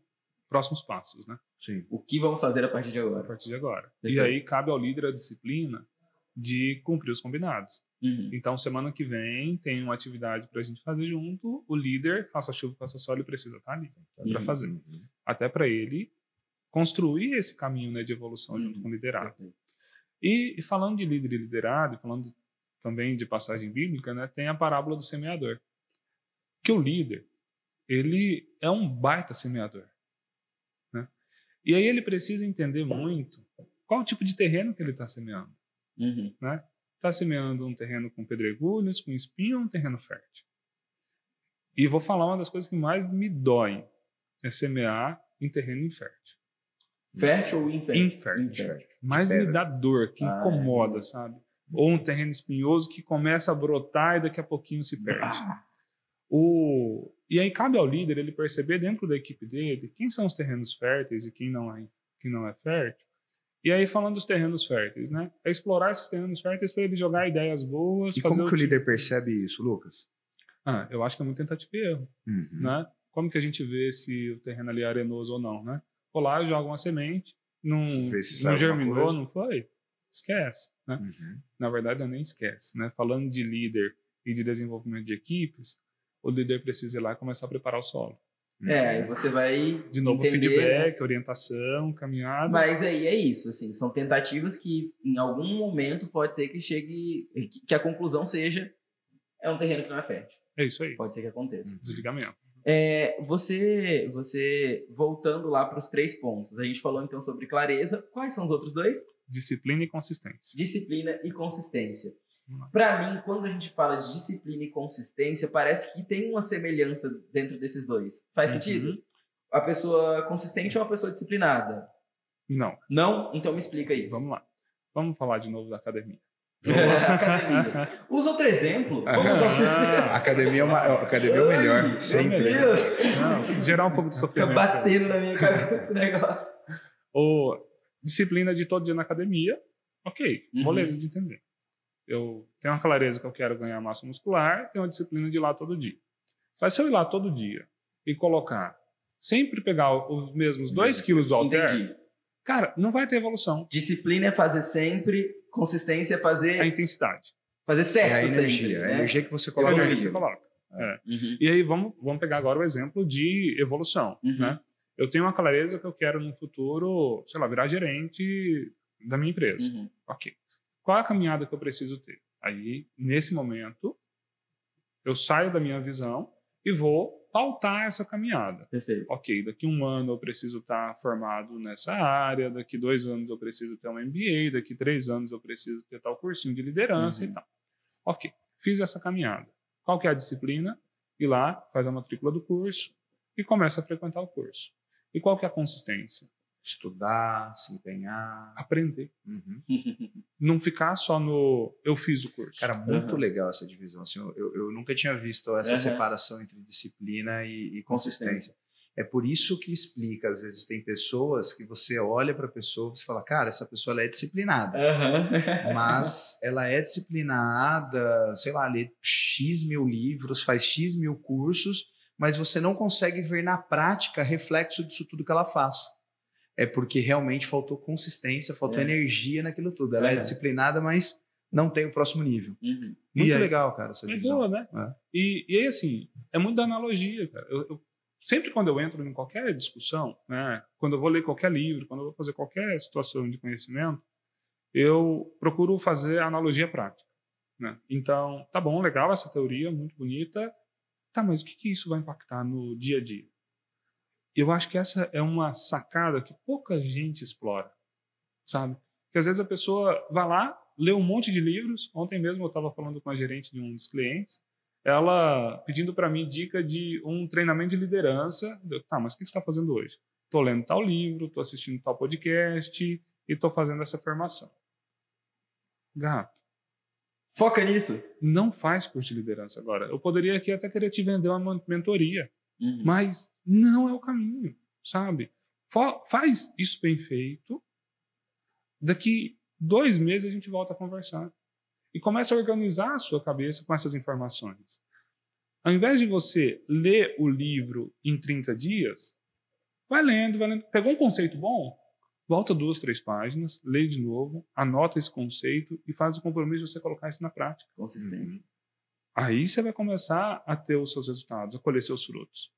próximos passos, né? Sim. O que vamos fazer a partir de A agora? partir de agora. E Perfeito. aí cabe ao líder a disciplina de cumprir os combinados. Uhum. Então, semana que vem tem uma atividade para a gente fazer junto. O líder, faça chuva, faça sol, ele precisa estar ali para Uhum. fazer. Até para ele construir esse caminho né, de evolução junto Uhum. com o liderado. E, e falando de líder e liderado, e falando também de passagem bíblica, né, tem a parábola do semeador. Que o líder, ele é um baita semeador. Né? E aí ele precisa entender muito qual o tipo de terreno que ele está semeando. Uhum. Né? Está semeando um terreno com pedregulhos, com espinho ou um terreno fértil? E vou falar uma das coisas que mais me doem é semear em terreno infértil. Fértil ou infértil? Infértil. Infértil. Mais me dá dor, que Ah, incomoda, sabe? Ou um terreno espinhoso que começa a brotar e daqui a pouquinho se perde. Ah, O... E aí cabe ao líder ele perceber dentro da equipe dele quem são os terrenos férteis e quem não é, quem não é fértil. E aí falando dos terrenos férteis, né? É explorar esses terrenos férteis para ele jogar ideias boas. E como que o líder percebe isso, Lucas? Ah, eu acho que é muito tentativa e erro, Uhum. né? Como que a gente vê se o terreno ali é arenoso ou não, né? Vou lá, jogo uma semente, não, se não germinou, não foi? Esquece, né? Uhum. na verdade, eu nem esquece, né? Falando de líder e de desenvolvimento de equipes, o líder precisa ir lá e começar a preparar o solo. É, aí você vai De novo, entender, né? feedback, orientação, caminhada. Mas aí é isso, assim, são tentativas que em algum momento pode ser que chegue, que- que a conclusão seja é um terreno que não é fértil. É isso aí. Pode ser que aconteça. Desligamento. É, você, você voltando lá para os três pontos, a gente falou então sobre clareza. Quais são os outros dois? Disciplina e consistência. Disciplina e consistência. Para mim, quando a gente fala de disciplina e consistência, parece que tem uma semelhança dentro desses dois. Faz Uhum. sentido? A pessoa consistente é uma pessoa disciplinada. Não, Não? Então me explica isso. vamos lá. Vamos falar de novo da academia. Academia. Usa outro exemplo. Vamos usar outro exemplo. A academia é, uma, a academia é o melhor, Ai, sempre. Meu Deus. Não, gerar um pouco de Fica sofrimento. batendo na minha cabeça esse negócio. Ou disciplina de todo dia na academia. Ok, Uhum. de entender. Eu tenho uma clareza que eu quero ganhar massa muscular, tenho uma disciplina de ir lá todo dia. Mas se eu ir lá todo dia e colocar, sempre pegar os mesmos 2 quilos do halter, Entendi. cara, não vai ter evolução. Disciplina é fazer sempre, consistência é fazer, A intensidade. fazer É certo a energia, sempre. é a né? energia que você A coloca energia ali. que você coloca. Uhum. E aí vamos, vamos pegar agora o exemplo de evolução, Uhum. né? Eu tenho uma clareza que eu quero no futuro, sei lá, virar gerente da minha empresa. Uhum. Ok. Qual é a caminhada que eu preciso ter? Aí, nesse momento, eu saio da minha visão e vou pautar essa caminhada. Perfeito. Ok, daqui um ano eu preciso estar formado nessa área, daqui dois anos eu preciso ter um MBA, daqui três anos eu preciso ter tal cursinho de liderança Uhum. e tal. Ok, fiz essa caminhada. Qual que é a disciplina? Ir lá, faz a matrícula do curso e começa a frequentar o curso. E qual que é a consistência? Estudar, se empenhar. Aprender. Uhum. Não ficar só no eu fiz o curso. Cara, muito Uhum. legal essa divisão. Assim, eu, eu- nunca tinha visto essa Uhum. separação entre disciplina e, e consistência. Consistência. É por isso que explica, às vezes tem pessoas que você olha para a pessoa e você fala, cara, essa pessoa ela é disciplinada. Mas ela é disciplinada, sei lá, lê X mil livros, faz X mil cursos, mas você não consegue ver na prática reflexo disso tudo que ela faz. É porque realmente faltou consistência, faltou É. energia naquilo tudo. Ela é Aham. disciplinada, mas não tem o próximo nível. Uhum. Muito aí? legal, cara, essa É divisão. boa, né? É. E, e aí, assim, é muito da analogia, cara. Eu, eu- sempre quando eu entro em qualquer discussão, né, quando eu vou ler qualquer livro, quando eu vou fazer qualquer situação de conhecimento, eu procuro fazer analogia prática. Né? Então, tá bom, legal essa teoria, muito bonita. Tá, mas o que, que isso vai impactar no dia a dia? Eu acho que essa é uma sacada que pouca gente explora, sabe? Que às vezes a pessoa vai lá, lê um monte de livros. Ontem mesmo eu estava falando com a gerente de um dos clientes, ela pedindo para mim dica de um treinamento de liderança. Eu, tá, mas o que você está fazendo hoje? Estou lendo tal livro, estou assistindo tal podcast e estou fazendo essa formação. Gato, Foca nisso. não faz curso de liderança agora. Eu poderia aqui até querer te vender uma mentoria, Uhum. mas não é o caminho, sabe? Fa- faz isso bem feito. Daqui dois meses a gente volta a conversar. E começa a organizar a sua cabeça com essas informações. Ao invés de você ler o livro em 30 dias, vai lendo, vai lendo. Pegou um conceito bom? Volta duas, três páginas, lê de novo, anota esse conceito e faz o compromisso de você colocar isso na prática. Consistência. Aí você vai começar a ter os seus resultados, a colher seus frutos.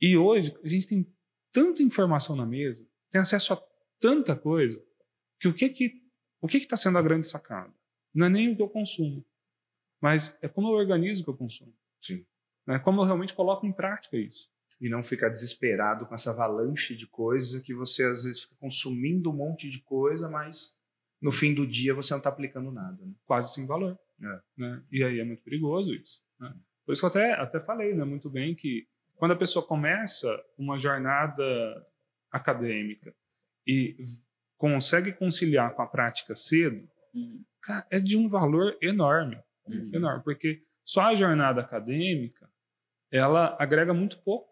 E hoje a gente tem tanta informação na mesa, tem acesso a tanta coisa, que o que que o que está sendo a grande sacada? Não é nem o que eu consumo, mas é como eu organizo o que eu consumo. Sim. Né? Como eu realmente coloco em prática isso. E não ficar desesperado com essa avalanche de coisas que você às vezes fica consumindo um monte de coisa, mas no fim do dia você não está aplicando nada. Né? Quase sem valor. É. Né? E aí é muito perigoso isso. Né? Por isso que eu até, até falei né, muito bem que quando a pessoa começa uma jornada acadêmica e consegue conciliar com a prática cedo, Uhum. cara, é de um valor enorme, Uhum. enorme, porque só a jornada acadêmica ela agrega muito pouco,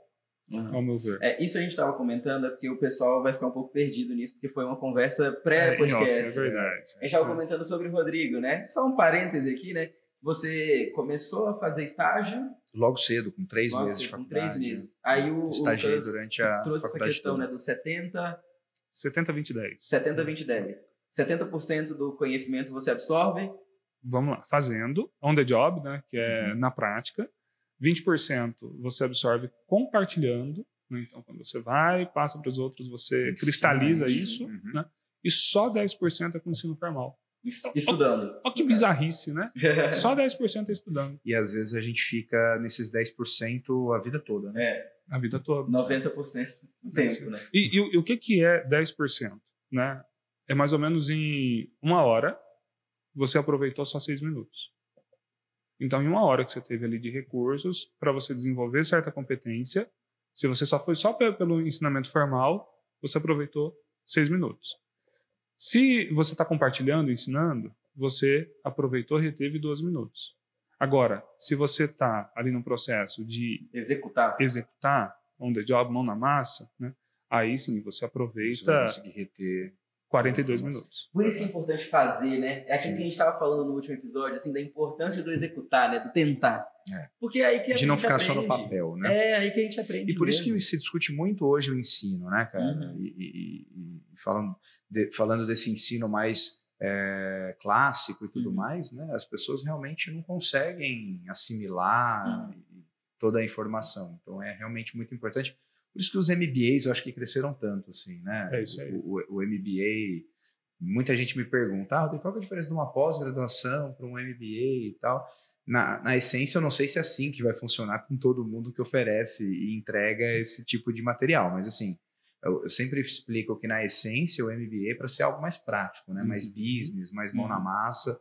Uhum. ao meu ver. É, isso a gente estava comentando, é porque o pessoal vai ficar um pouco perdido nisso, porque foi uma conversa É, off, pré-podcast. é verdade. A gente estava comentando sobre o Rodrigo, né? Só um parêntese aqui, né? Você começou a fazer estágio Logo cedo, com três nossa, meses de com faculdade. três meses. Aí o, o Estagiei Lucas durante a trouxe essa questão toda. né, do 70, 70, 20, 10. 70, 20, 10. 70% do conhecimento você absorve, Vamos lá, fazendo, on the job, né, que é Uhum. na prática. 20% você absorve compartilhando, né, então quando você vai, passa para os outros, você cristaliza isso. isso, Uhum. né, e só 10% é com ensino formal. estudando. Olha que bizarrice, né? Só 10% é estudando E às vezes a gente fica nesses 10% a vida toda, né? É, a vida toda. 90% do tempo, né? E, e o- e o que, que é 10%? Né? É mais ou menos em uma hora, você aproveitou só seis minutos. Então, em uma hora que você teve ali de recursos para você desenvolver certa competência, se você só foi só pe- pelo ensinamento formal, você aproveitou seis minutos. Se você está compartilhando, ensinando, você aproveitou e reteve 12 minutos. Agora, se você está ali no processo de Executar. executar on the job, mão na massa, né? aí sim você Você vai aproveita conseguir reter. 42 informação. minutos. Por isso que é importante fazer, né? É aquilo que a gente estava falando no último episódio, assim, da importância do executar, né? Do tentar. É. Porque é aí que a De não ficar só no aprende. papel, né? É aí que a gente aprende. E por isso mesmo. que se discute muito hoje o ensino, né, cara? Uhum. E, e- e falando, de- falando desse ensino mais é, clássico e tudo Uhum. mais, né? As pessoas realmente não conseguem assimilar Uhum. toda a informação. Então é realmente muito importante. Por isso que os MBAs eu acho que cresceram tanto, assim, né? É isso aí. O, o- o MBA, muita gente me pergunta, ah, qual é a diferença de uma pós-graduação para um MBA e tal? Na, na essência, eu não sei se é assim que vai funcionar com todo mundo que oferece e entrega esse tipo de material, mas assim, eu, eu sempre explico que na essência o MBA é para ser algo mais prático, né? mais Uhum. business, mais mão na Uhum. massa,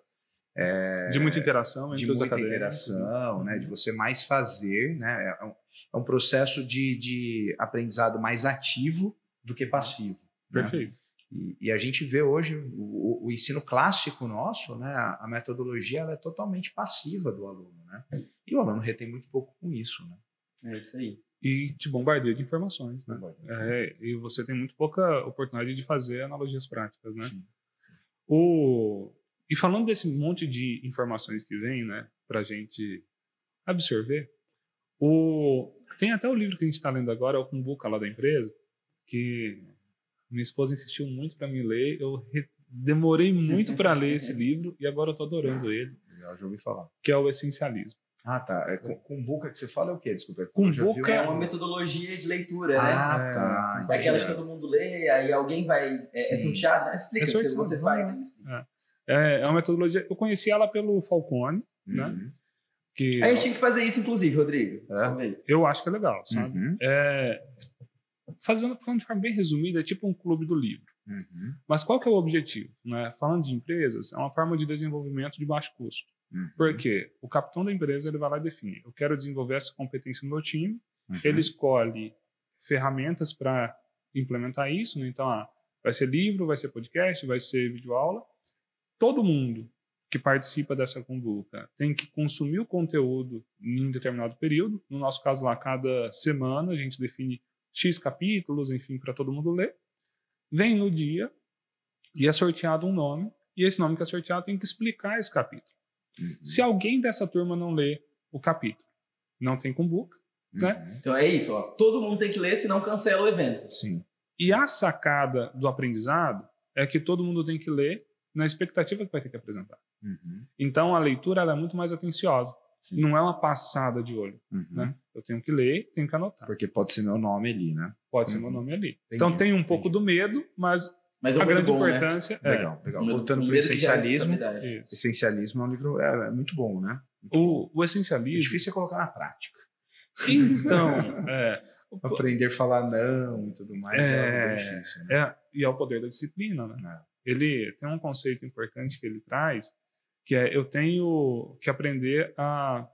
De muita interação entre de os muita acadêmicos. interação, né? Uhum. de você mais fazer, né? É um, processo de, de aprendizado mais ativo do que passivo. né? Perfeito. E, e a gente vê hoje o, o ensino clássico nosso, né? A, a metodologia ela é totalmente passiva do aluno, né? E o aluno retém muito pouco com isso, né? É isso aí. E te bombardeia de informações, né? É, e você tem muito pouca oportunidade de fazer analogias práticas, né? Sim. O... E falando desse monte de informações que vem, né, pra gente absorver, o... tem até o livro que a gente está lendo agora, é o Kumbuka lá da empresa, que minha esposa insistiu muito para mim ler, eu re- demorei muito para ler esse livro e agora eu tô adorando ele, Eu já ouvi falar. que é o Essencialismo. Ah, tá. É, com, com buca que você fala é o quê? Desculpa. vi Cumbuca um- É uma metodologia de leitura, né? Ah, É, tá. É aquela que todo mundo lê, aí alguém vai. É, é sorteado, né? Explica É se sorteado, você faz. explica. É, é uma metodologia, eu conheci ela pelo Falcone, né? Que A gente tinha que fazer isso, inclusive, Rodrigo. É? Ver. eu acho que é legal, sabe? Uhum. É, fazendo, falando de forma bem resumida, é tipo um clube do livro. Uhum. Mas qual que é o objetivo? Né? Falando de empresas, é uma forma de desenvolvimento de baixo custo. Uhum. Porque o capitão da empresa ele vai lá e define: eu quero desenvolver essa competência no meu time. Uhum. Ele escolhe ferramentas para implementar isso. Né? Então, ah, vai ser livro, vai ser podcast, vai ser videoaula. Todo mundo que participa dessa conduta tem que consumir o conteúdo em um determinado período. No nosso caso, lá, cada semana a gente define X capítulos, enfim, para todo mundo ler. Vem no dia e é sorteado um nome, e esse nome que é sorteado tem que explicar esse capítulo. Uhum. Se alguém dessa turma não lê o capítulo, não tem cumbuca. né? Uhum. Então é isso, ó. Todo mundo tem que ler, senão cancela o evento. Sim. E a sacada do aprendizado é que todo mundo tem que ler na expectativa que vai ter que apresentar. Uhum. Então a leitura ela é muito mais atenciosa. Sim. Não é uma passada de olho. Uhum. Né? Eu tenho que ler, tenho que anotar. Porque pode ser meu nome ali, né? Pode ser Uhum. meu nome ali. Então Entendi, tem um pouco entendi. do medo, mas Mas é um a grande bom, né? importância é Legal, legal. Voltando para o essencialismo. isso. Essencialismo é um livro é, é muito bom, né? Muito bom. O, o É essencialismo. difícil é colocar na prática. Então, é, o- Aprender a falar não e tudo mais é, É, difícil. Né? é, e é o poder da disciplina, né? Ele tem um conceito importante que ele traz, que é eu tenho que aprender a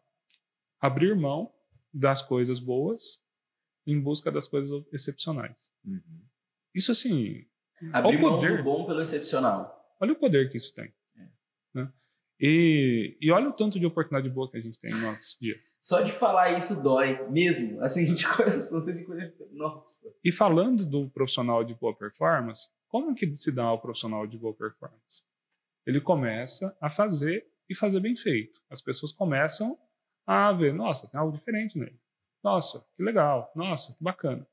abrir mão das coisas boas em busca das coisas excepcionais. Uhum. Isso assim, Abrir Olha o mão poder. do bom pelo excepcional. olha o poder que isso tem. É. né? E, e olha o tanto de oportunidade boa que a gente tem no nosso dia. Só de falar isso dói, mesmo. Assim, de coração, você fica nossa. E falando do profissional de boa performance, como que se dá o profissional de boa performance? Ele começa a fazer e fazer bem feito. As pessoas começam a ver, nossa, tem algo diferente nele. Nossa, que legal. Nossa, que bacana.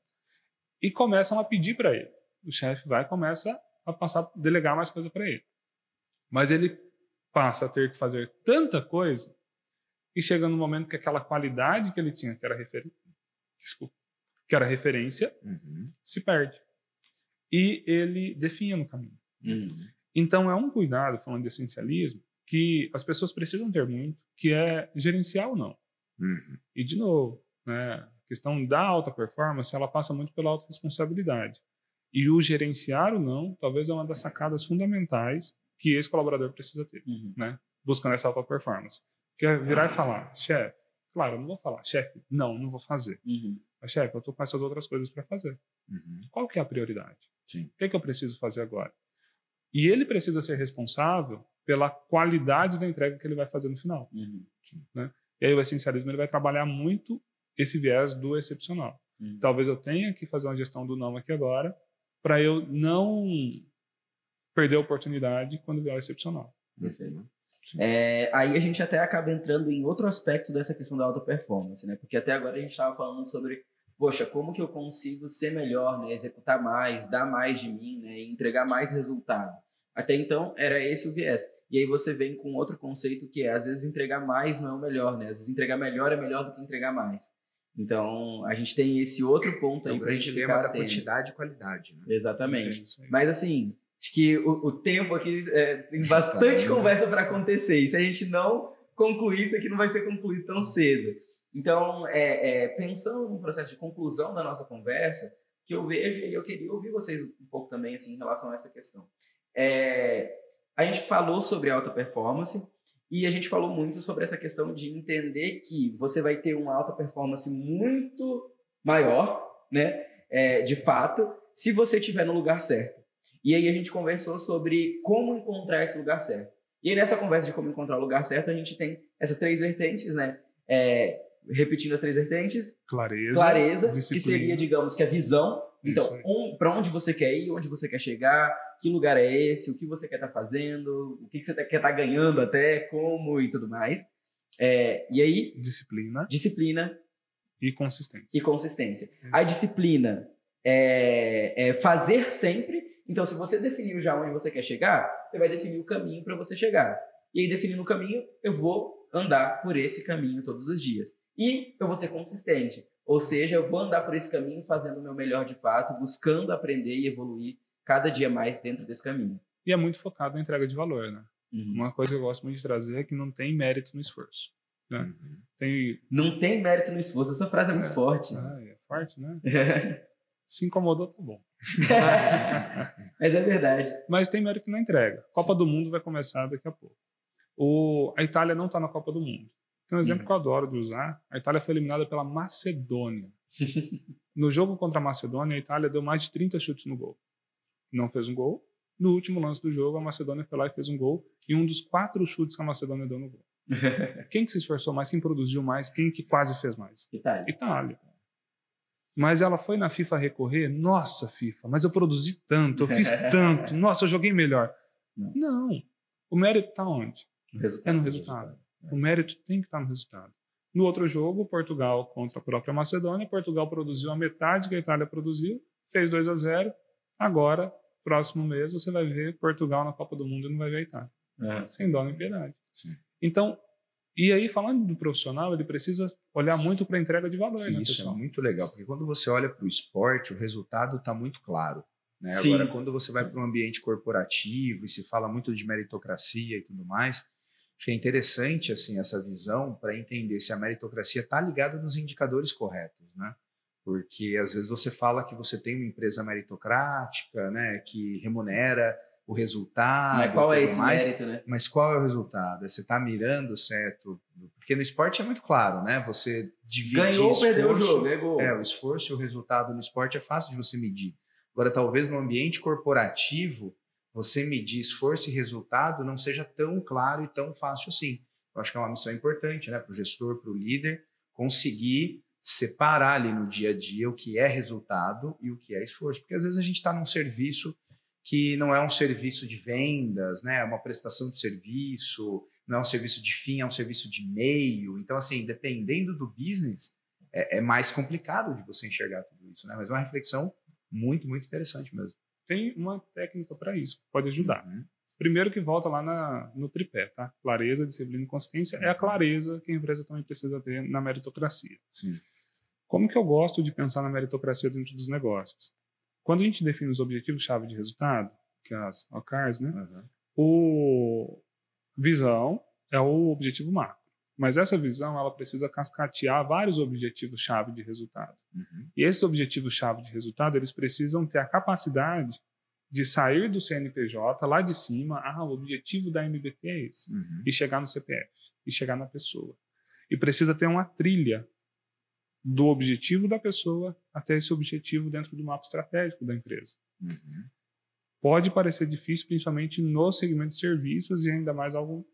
E começam a pedir para ele. O chefe vai e começa a passar, delegar mais coisa para ele. Mas ele passa a ter que fazer tanta coisa e chega no momento que aquela qualidade que ele tinha, que era referência, desculpa, que era referência, Uhum. se perde. E ele definha no caminho. Uhum. Então é um cuidado, falando de essencialismo, que as pessoas precisam ter muito, que é gerenciar ou não. Uhum. E, de novo, né, a questão da alta performance, ela passa muito pela autorresponsabilidade. E o gerenciar ou não, talvez é uma das sacadas fundamentais que esse colaborador precisa ter, Uhum. buscando essa alta performance. Que é virar e falar, chefe, claro, eu não vou falar, chefe, não, não vou fazer. Uhum. Mas, chefe, eu estou com essas outras coisas para fazer. Uhum. Qual que é a prioridade? Sim. O que, é que eu preciso fazer agora? E ele precisa ser responsável pela qualidade da entrega que ele vai fazer no final. Uhum. E aí o essencialismo ele vai trabalhar muito esse viés do excepcional. Uhum. Talvez eu tenha que fazer uma gestão do não aqui agora para eu não perder a oportunidade quando vier o excepcional. Perfeito. É, aí a gente até acaba entrando em outro aspecto dessa questão da alta performance, né? Porque até agora a gente estava falando sobre, poxa, como que eu consigo ser melhor, né? Executar mais, dar mais de mim, né? E entregar mais resultado. Até então era esse o viés. E aí você vem com outro conceito que é, às vezes entregar mais não é o melhor, né? Às vezes entregar melhor é melhor do que entregar mais. Então a gente tem esse outro ponto É aí o pra grande ficar da atento. quantidade e qualidade. Né? Exatamente. É. Mas assim, acho que o, o tempo aqui é, tem bastante Tá. conversa para acontecer. E se a gente não concluir, isso aqui não vai ser concluído tão cedo. Então, é, é, pensando no processo de conclusão da nossa conversa, que eu vejo, e eu queria ouvir vocês um pouco também assim, em relação a essa questão. É, a gente falou sobre alta performance e a gente falou muito sobre essa questão de entender que você vai ter uma alta performance muito maior, né? É, de fato, se você estiver no lugar certo. E aí a gente conversou sobre como encontrar esse lugar certo. E aí nessa conversa de como encontrar o lugar certo, a gente tem essas três vertentes, né? É, repetindo as três vertentes, Clareza, clareza, que seria, digamos, que a visão. Então, um, para onde você quer ir, onde você quer chegar, que lugar é esse, o que você quer estar fazendo, o que, que você tá- quer estar ganhando até, como e tudo mais. É, e aí, disciplina disciplina e consistência. e consistência. Hum. A disciplina é, é fazer sempre. Então, se você definiu já onde você quer chegar, você vai definir o caminho para você chegar. E aí, definindo o caminho, eu vou andar por esse caminho todos os dias. E eu vou ser consistente. Ou seja, eu vou andar por esse caminho fazendo o meu melhor de fato, buscando aprender e evoluir cada dia mais dentro desse caminho. E é muito focado na entrega de valor, né? Uhum. Uma coisa que eu gosto muito de trazer é que não tem mérito no esforço. Né? Uhum. Tem. Não tem mérito no esforço. Essa frase é muito É. forte. Ah, é forte, né? Se incomodou, tá bom. Mas é verdade. Mas tem mérito na entrega. Copa do Mundo vai começar daqui a pouco. O, a Itália não está na Copa do Mundo. Tem um exemplo Uhum. que eu adoro de usar. A Itália foi eliminada pela Macedônia. No jogo contra a Macedônia, a Itália deu mais de 30 chutes no gol. Não fez um gol. No último lance do jogo, a Macedônia foi lá e fez um gol. E um dos quatro chutes que a Macedônia deu no gol. Quem que se esforçou mais? Quem produziu mais? Quem que quase fez mais? Itália. Itália. Mas ela foi na FIFA recorrer, nossa FIFA, mas eu produzi tanto, eu fiz tanto, nossa, eu joguei melhor. Não. Não. O mérito está onde? É no resultado. O mérito tem que estar no resultado. No outro jogo, Portugal contra a própria Macedônia, Portugal produziu a metade que a Itália produziu, fez 2 a 0. Agora, próximo mês, você vai ver Portugal na Copa do Mundo e não vai ver a Itália. É. Sem dó nem piedade. Sim. Então, e aí, falando do profissional, ele precisa olhar muito para a entrega de valor, né, Isso pessoal? é muito legal, porque quando você olha para o esporte, o resultado está muito claro. Né? Agora, quando você vai para um ambiente corporativo e se fala muito de meritocracia e tudo mais, acho que é interessante assim essa visão para entender se a meritocracia está ligada nos indicadores corretos, né? Porque às vezes você fala que você tem uma empresa meritocrática, né, que remunera o resultado. Mas qual é esse mais, mérito, né? Mas qual é o resultado? Você está mirando certo? Porque no esporte é muito claro, né? Você divide Ganhou ou esforço, perdeu o jogo, ganhou. é, o esforço e o resultado no esporte é fácil de você medir. Agora, talvez no ambiente corporativo, você medir esforço e resultado não seja tão claro e tão fácil assim. Eu acho que é uma missão importante, né, para o gestor, para o líder, conseguir separar ali no dia a dia o que é resultado e o que é esforço. Porque às vezes a gente está num serviço que não é um serviço de vendas, né, é uma prestação de serviço, não é um serviço de fim, é um serviço de meio. Então, assim, dependendo do business, é, é mais complicado de você enxergar tudo isso, né? Mas é uma reflexão muito, muito interessante mesmo. Tem uma técnica para isso, pode ajudar. Uhum. Primeiro que volta lá na, no tripé, tá? Clareza, disciplina e consistência é a clareza que a empresa também precisa ter na meritocracia. Sim. Como que eu gosto de pensar na meritocracia dentro dos negócios? Quando a gente define os objetivos-chave de resultado, que é as OKRs, né? Uhum. O visão é o objetivo macro. Mas essa visão ela precisa cascatear vários objetivos-chave de resultado. Uhum. E esses objetivos-chave de resultado, eles precisam ter a capacidade de sair do CNPJ lá de cima, ah, o objetivo da MBT é esse, Uhum. e chegar no CPF, e chegar na pessoa. E precisa ter uma trilha do objetivo da pessoa até esse objetivo dentro do mapa estratégico da empresa. Uhum. Pode parecer difícil, principalmente no segmento de serviços e ainda mais algo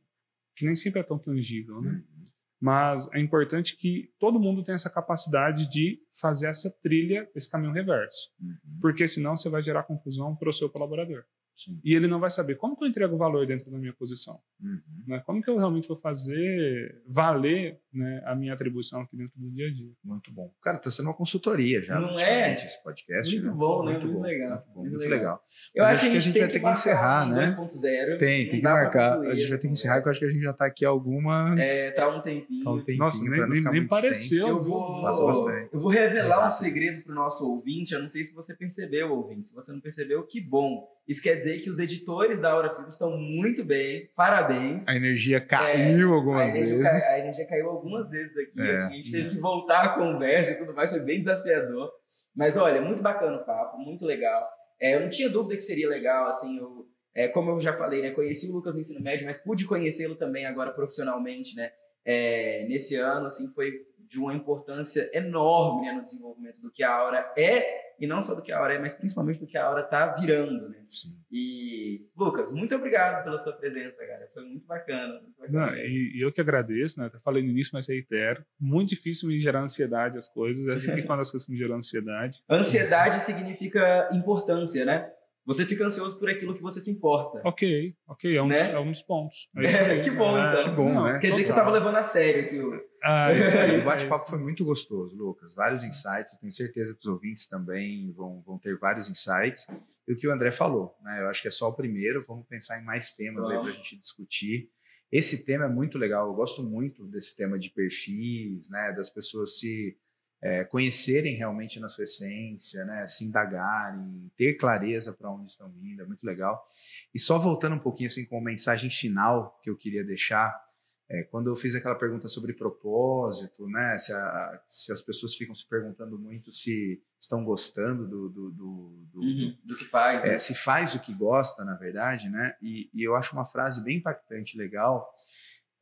que nem sempre é tão tangível, né? Uhum. Mas é importante que todo mundo tenha essa capacidade de fazer essa trilha, esse caminho reverso. Uhum. Porque senão você vai gerar confusão para o seu colaborador. Sim. E ele não vai saber como que eu entrego valor dentro da minha posição. Uhum. Né? Como que eu realmente vou fazer valer né, a minha atribuição aqui dentro do dia a dia. Muito bom. Cara, tá sendo uma consultoria já, Não é? esse podcast. Muito né? bom, né? Muito, Muito bom, legal. Muito, bom, Muito muito legal. legal. Eu Mas acho que a gente, vai tem ter que marcar encerrar, um né? 2.0. Tem, tem que marcar. concluir A gente vai ter que encerrar, que eu acho que a gente já tá aqui algumas. É, tá um tempinho. tá um tempinho Nossa, nem- não nem- ficar nem muito pareceu. Eu vou, Passa bastante. eu vou revelar um Rápido. segredo pro nosso ouvinte. Eu não sei se você percebeu, ouvinte. Se você não percebeu, que bom. Isso quer dizer que os editores da Hora Filme estão muito bem. Parabéns. A energia caiu A algumas energia, vezes. cai- a energia caiu algumas vezes aqui. É. assim, a gente teve que voltar a conversa e tudo mais. Foi bem desafiador. Mas olha, muito bacana o papo, muito legal. É, eu não tinha dúvida que seria legal, assim, eu, é, como eu já falei, né, conheci o Lucas no ensino médio, mas pude conhecê-lo também agora profissionalmente, né, é, nesse ano, assim, foi de uma importância enorme né, no desenvolvimento do que a Aura é, e não só do que a Aura é, mas principalmente do que a Aura tá virando, né. Sim. E, Lucas, muito obrigado pela sua presença, cara, foi muito bacana. Muito bacana Não, e, e eu que agradeço, né? Até falei no início, mas reitero. Muito difícil me gerar ansiedade as coisas. Essa aqui foi uma das coisas que me gerou ansiedade. Ansiedade significa importância, né? Você fica ansioso por aquilo que você se importa. Ok, ok, é um, Né? dos, é um dos pontos. É aí. Que bom, É, então. Que bom, né? Quer dizer que você estava levando a sério aqui o. Ah, isso aí. O bate-papo foi muito gostoso, Lucas. Vários insights. Tenho certeza que os ouvintes também vão, vão ter vários insights. E o que o André falou, né? Eu acho que é só o primeiro. Vamos pensar em mais temas aí Vamos. para a gente discutir. Esse tema é muito legal. Eu gosto muito desse tema de perfis, né? Das pessoas se é, conhecerem realmente na sua essência, né? Se indagarem, ter clareza para onde estão indo. É muito legal. E só voltando um pouquinho assim com uma mensagem final que eu queria deixar. É, quando eu fiz aquela pergunta sobre propósito, né? Se, a- se as pessoas ficam se perguntando muito se estão gostando do, do, do- do- Do que faz. né? é, se faz o que gosta, na verdade, né? E, e eu acho uma frase bem impactante, legal.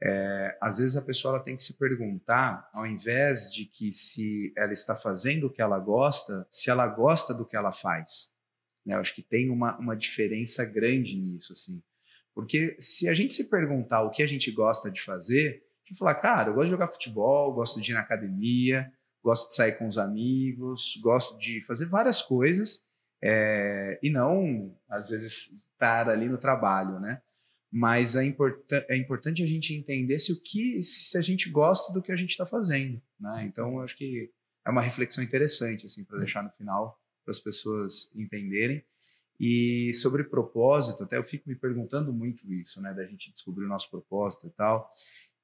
É, às vezes a pessoa ela tem que se perguntar, ao invés de que se ela está fazendo o que ela gosta, se ela gosta do que ela faz. Né? Eu acho que tem uma, uma diferença grande nisso, assim. Porque se a gente se perguntar o que a gente gosta de fazer, a gente falar, cara, eu gosto de jogar futebol, gosto de ir na academia, gosto de sair com os amigos, gosto de fazer várias coisas, é, e não, às vezes, estar ali no trabalho, né? Mas é, é importante a gente entender se o que se, a gente gosta do que a gente está fazendo, né? Então, acho que é uma reflexão interessante assim para deixar no final para as pessoas entenderem. E sobre propósito, até eu fico me perguntando muito isso, né? Da gente descobrir o nosso propósito e tal.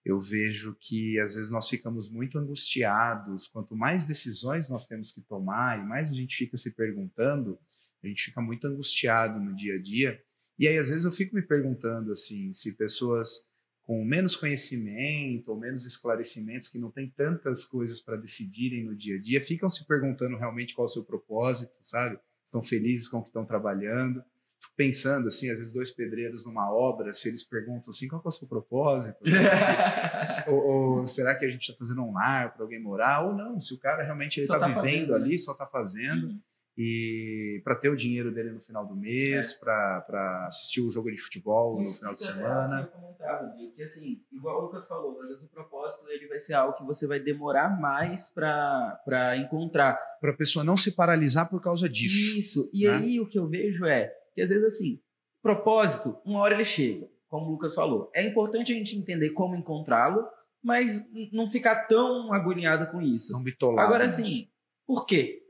Eu vejo que às vezes nós ficamos muito angustiados. Quanto mais decisões nós temos que tomar e mais a gente fica se perguntando, A gente fica muito angustiado no dia a dia. E aí, às vezes, eu fico me perguntando assim, se pessoas com menos conhecimento ou menos esclarecimentos, que não têm tantas coisas para decidirem no dia a dia, ficam se perguntando realmente qual é o seu propósito, sabe? Estão felizes com o que estão trabalhando. Fico pensando, assim, às vezes dois pedreiros numa obra, se eles perguntam assim, qual é o seu propósito? ou, ou, será que a gente está fazendo um lar para alguém morar? Ou não, se o cara realmente está tá vivendo fazendo, ali, né? só está fazendo. Uhum e para ter o dinheiro dele no final do mês, é. para assistir o jogo de futebol Isso no final de semana. Eu que assim, igual o Lucas falou, às vezes o propósito ele vai ser algo que você vai demorar mais para encontrar. Para a pessoa não se paralisar por causa disso. Isso. E né? aí o que eu vejo é que às vezes assim, propósito, uma hora ele chega, como o Lucas falou. É importante a gente entender como encontrá-lo, mas não ficar tão agoniado com isso. Não bitolado. Agora assim, por quê?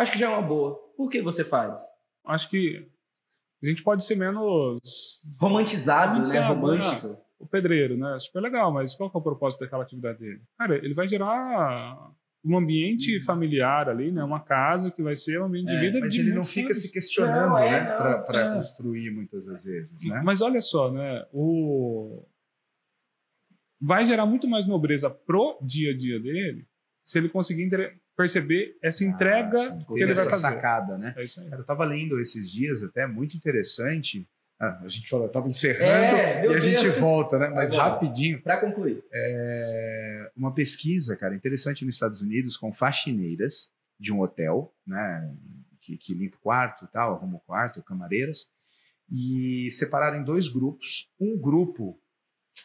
Acho que já é uma boa. Por que você faz? Acho que a gente pode ser menos romantizado, né? romantizado né? Romântico. Né? O pedreiro, né? Super legal, mas qual é o propósito daquela atividade dele? Cara, ele vai gerar um ambiente uhum. familiar ali, né? Uma casa que vai ser um ambiente é, de vida. Mas de ele não fica se questionando, não, é, né? Para é. construir muitas das vezes, né? Mas olha só, né? O vai gerar muito mais nobreza pro dia a dia dele se ele conseguir perceber essa entrega ah, que ele vai fazer. sacada, né? É isso aí. eu estava lendo esses dias até muito interessante. Ah, a gente falou, estava encerrando é, e a gente volta, né? Mas rapidinho. Para concluir. É, uma pesquisa, cara, interessante nos Estados Unidos com faxineiras de um hotel, né? Que, que limpa o quarto e tal, arruma o quarto, camareiras. E separaram em dois grupos. Um grupo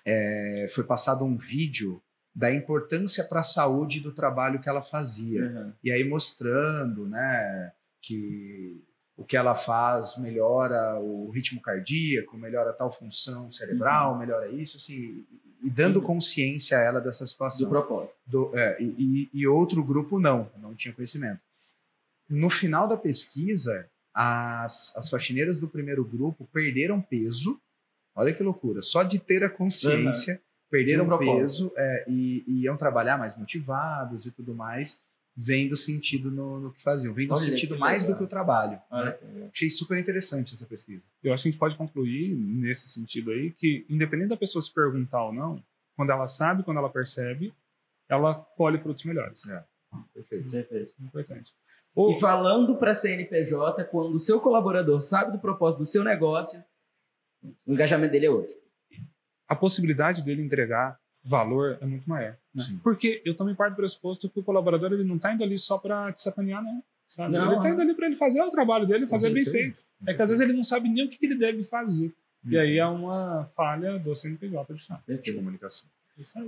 é, foi passado um vídeo da importância para a saúde do trabalho que ela fazia. Uhum. E aí mostrando né, que o que ela faz melhora o ritmo cardíaco, melhora tal função cerebral, uhum. melhora isso, assim, e dando uhum. consciência a ela dessa situação. Do propósito. Do, é, e, e, outro grupo não, não tinha conhecimento. No final da pesquisa, as, as faxineiras do primeiro grupo perderam peso, olha que loucura, só de ter a consciência perderam um peso é, e, e, iam trabalhar mais motivados e tudo mais, vendo sentido no, no que faziam, vendo Olha, sentido mais legal. do que o trabalho. Né? Achei super interessante essa pesquisa. Eu acho que a gente pode concluir nesse sentido aí que, independente da pessoa se perguntar ou não, quando ela sabe, quando ela percebe, ela colhe frutos melhores. É. Perfeito. Perfeito. Importante. E falando para a CNPJ, quando o seu colaborador sabe do propósito do seu negócio, o engajamento dele é outro a possibilidade dele entregar valor é muito maior. Né? Porque eu também parto do pressuposto que o colaborador ele não está indo ali só para te sacanear, não. Sabe? Não, ele está indo ali para ele fazer o trabalho dele, fazer bem feito. É que às vezes ele não sabe nem o que, que ele deve fazer. Uhum. E aí é uma falha do CNPJ de, de comunicação.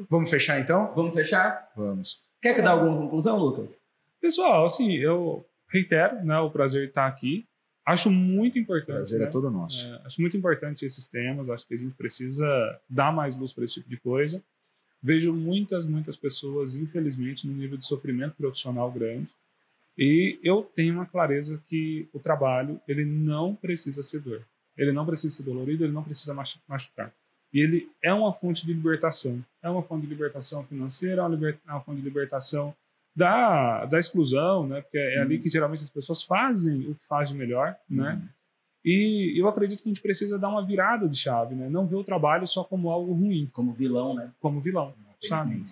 Vamos fechar então? Vamos fechar? Vamos. Quer que dê alguma conclusão, Lucas? Pessoal, assim, eu reitero né, o prazer de estar aqui. Acho muito importante. O prazer é né? é todo nosso. É, acho muito importante esses temas. Acho que a gente precisa dar mais luz para esse tipo de coisa. Vejo muitas, muitas pessoas, infelizmente, no nível de sofrimento profissional grande. E eu tenho uma clareza que o trabalho ele não precisa ser dor. Ele não precisa ser dolorido, ele não precisa machucar. E ele é uma fonte de libertação. É uma fonte de libertação financeira, é uma fonte de libertação da, da exclusão, né? Porque é uhum. ali que geralmente as pessoas fazem o que faz de melhor, né? uhum. né? E eu acredito que a gente precisa dar uma virada de chave, né? Não ver o trabalho só como algo ruim. Como vilão, né? Como vilão, sabe? Né?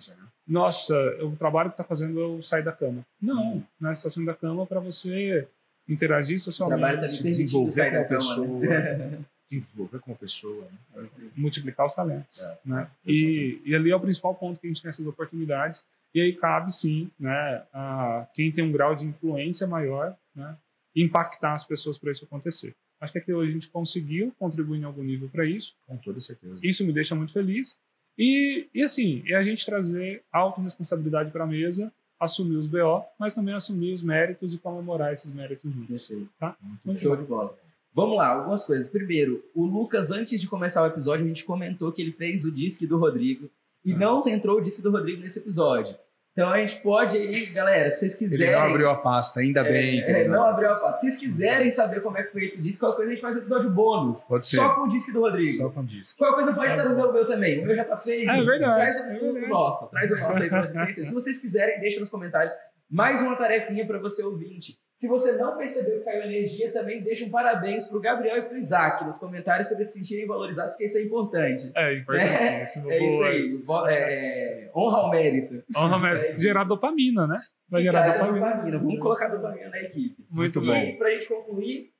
Nossa, o trabalho que está fazendo eu sair da cama. Não, uhum. né? Você está saindo da cama para você interagir socialmente. O trabalho tá se desenvolver como pessoa. Né? desenvolver como pessoa. Né? Multiplicar os talentos. É, né? E, e ali é o principal ponto que a gente tem essas oportunidades e aí cabe sim, né, a quem tem um grau de influência maior, né, impactar as pessoas para isso acontecer. Acho que aqui hoje a gente conseguiu contribuir em algum nível para isso. Com toda certeza. Isso me deixa muito feliz. E, e assim, é a gente trazer autorresponsabilidade para a mesa, assumir os BO, mas também assumir os méritos e comemorar esses méritos juntos. Tá? Muito Show bom. de bola. Vamos lá, algumas coisas. Primeiro, o Lucas, antes de começar o episódio, a gente comentou que ele fez o disque do Rodrigo e ah. não entrou o disque do Rodrigo nesse episódio. Então a gente pode aí, galera, se vocês quiserem. Ele não abriu a pasta, ainda é, bem. É, não abriu a pasta. Se vocês quiserem saber como é que foi esse disco, qualquer coisa a gente faz um episódio bônus. Pode ser. Só com o disco do Rodrigo. Só com o disco. Qualquer coisa pode é trazer o meu também. O meu já tá feito. É verdade. Traz o, é verdade. nosso. Traz o nosso aí pra vocês Se vocês quiserem, deixa nos comentários mais uma tarefinha para você ouvinte. Se você não percebeu que caiu energia, também deixa um parabéns pro Gabriel e pro Isaac nos comentários para eles se sentirem valorizados, porque isso é importante. É importantíssimo. É isso aí. É, é, honra ao mérito. Honra, mas gerar dopamina, né? Vai E gerar a dopamina. dopamina. Vamos colocar dopamina na equipe. Muito Muito bom. E pra gente concluir,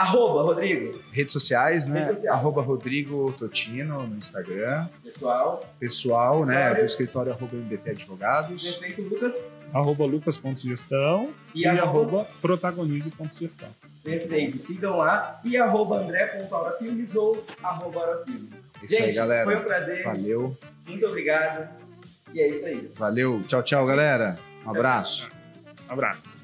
arroba, Rodrigo, Redes sociais, né? Redes sociais. Arroba Rodrigo Totino no Instagram. pessoal. Pessoal, né? Escritório. Do escritório arroba MBT Advogados. Perfeito, Lucas. Arroba lucas.gestão E, e, arroba, arroba protagonize.gestão. Perfeito, sigam lá. E arroba andré.aurafilmes ou arroba aurafilmes. É isso aí, Gente, galera. foi um prazer. Valeu. Muito obrigado. E é isso aí. Valeu. Tchau, tchau, galera. Um abraço. Abraço.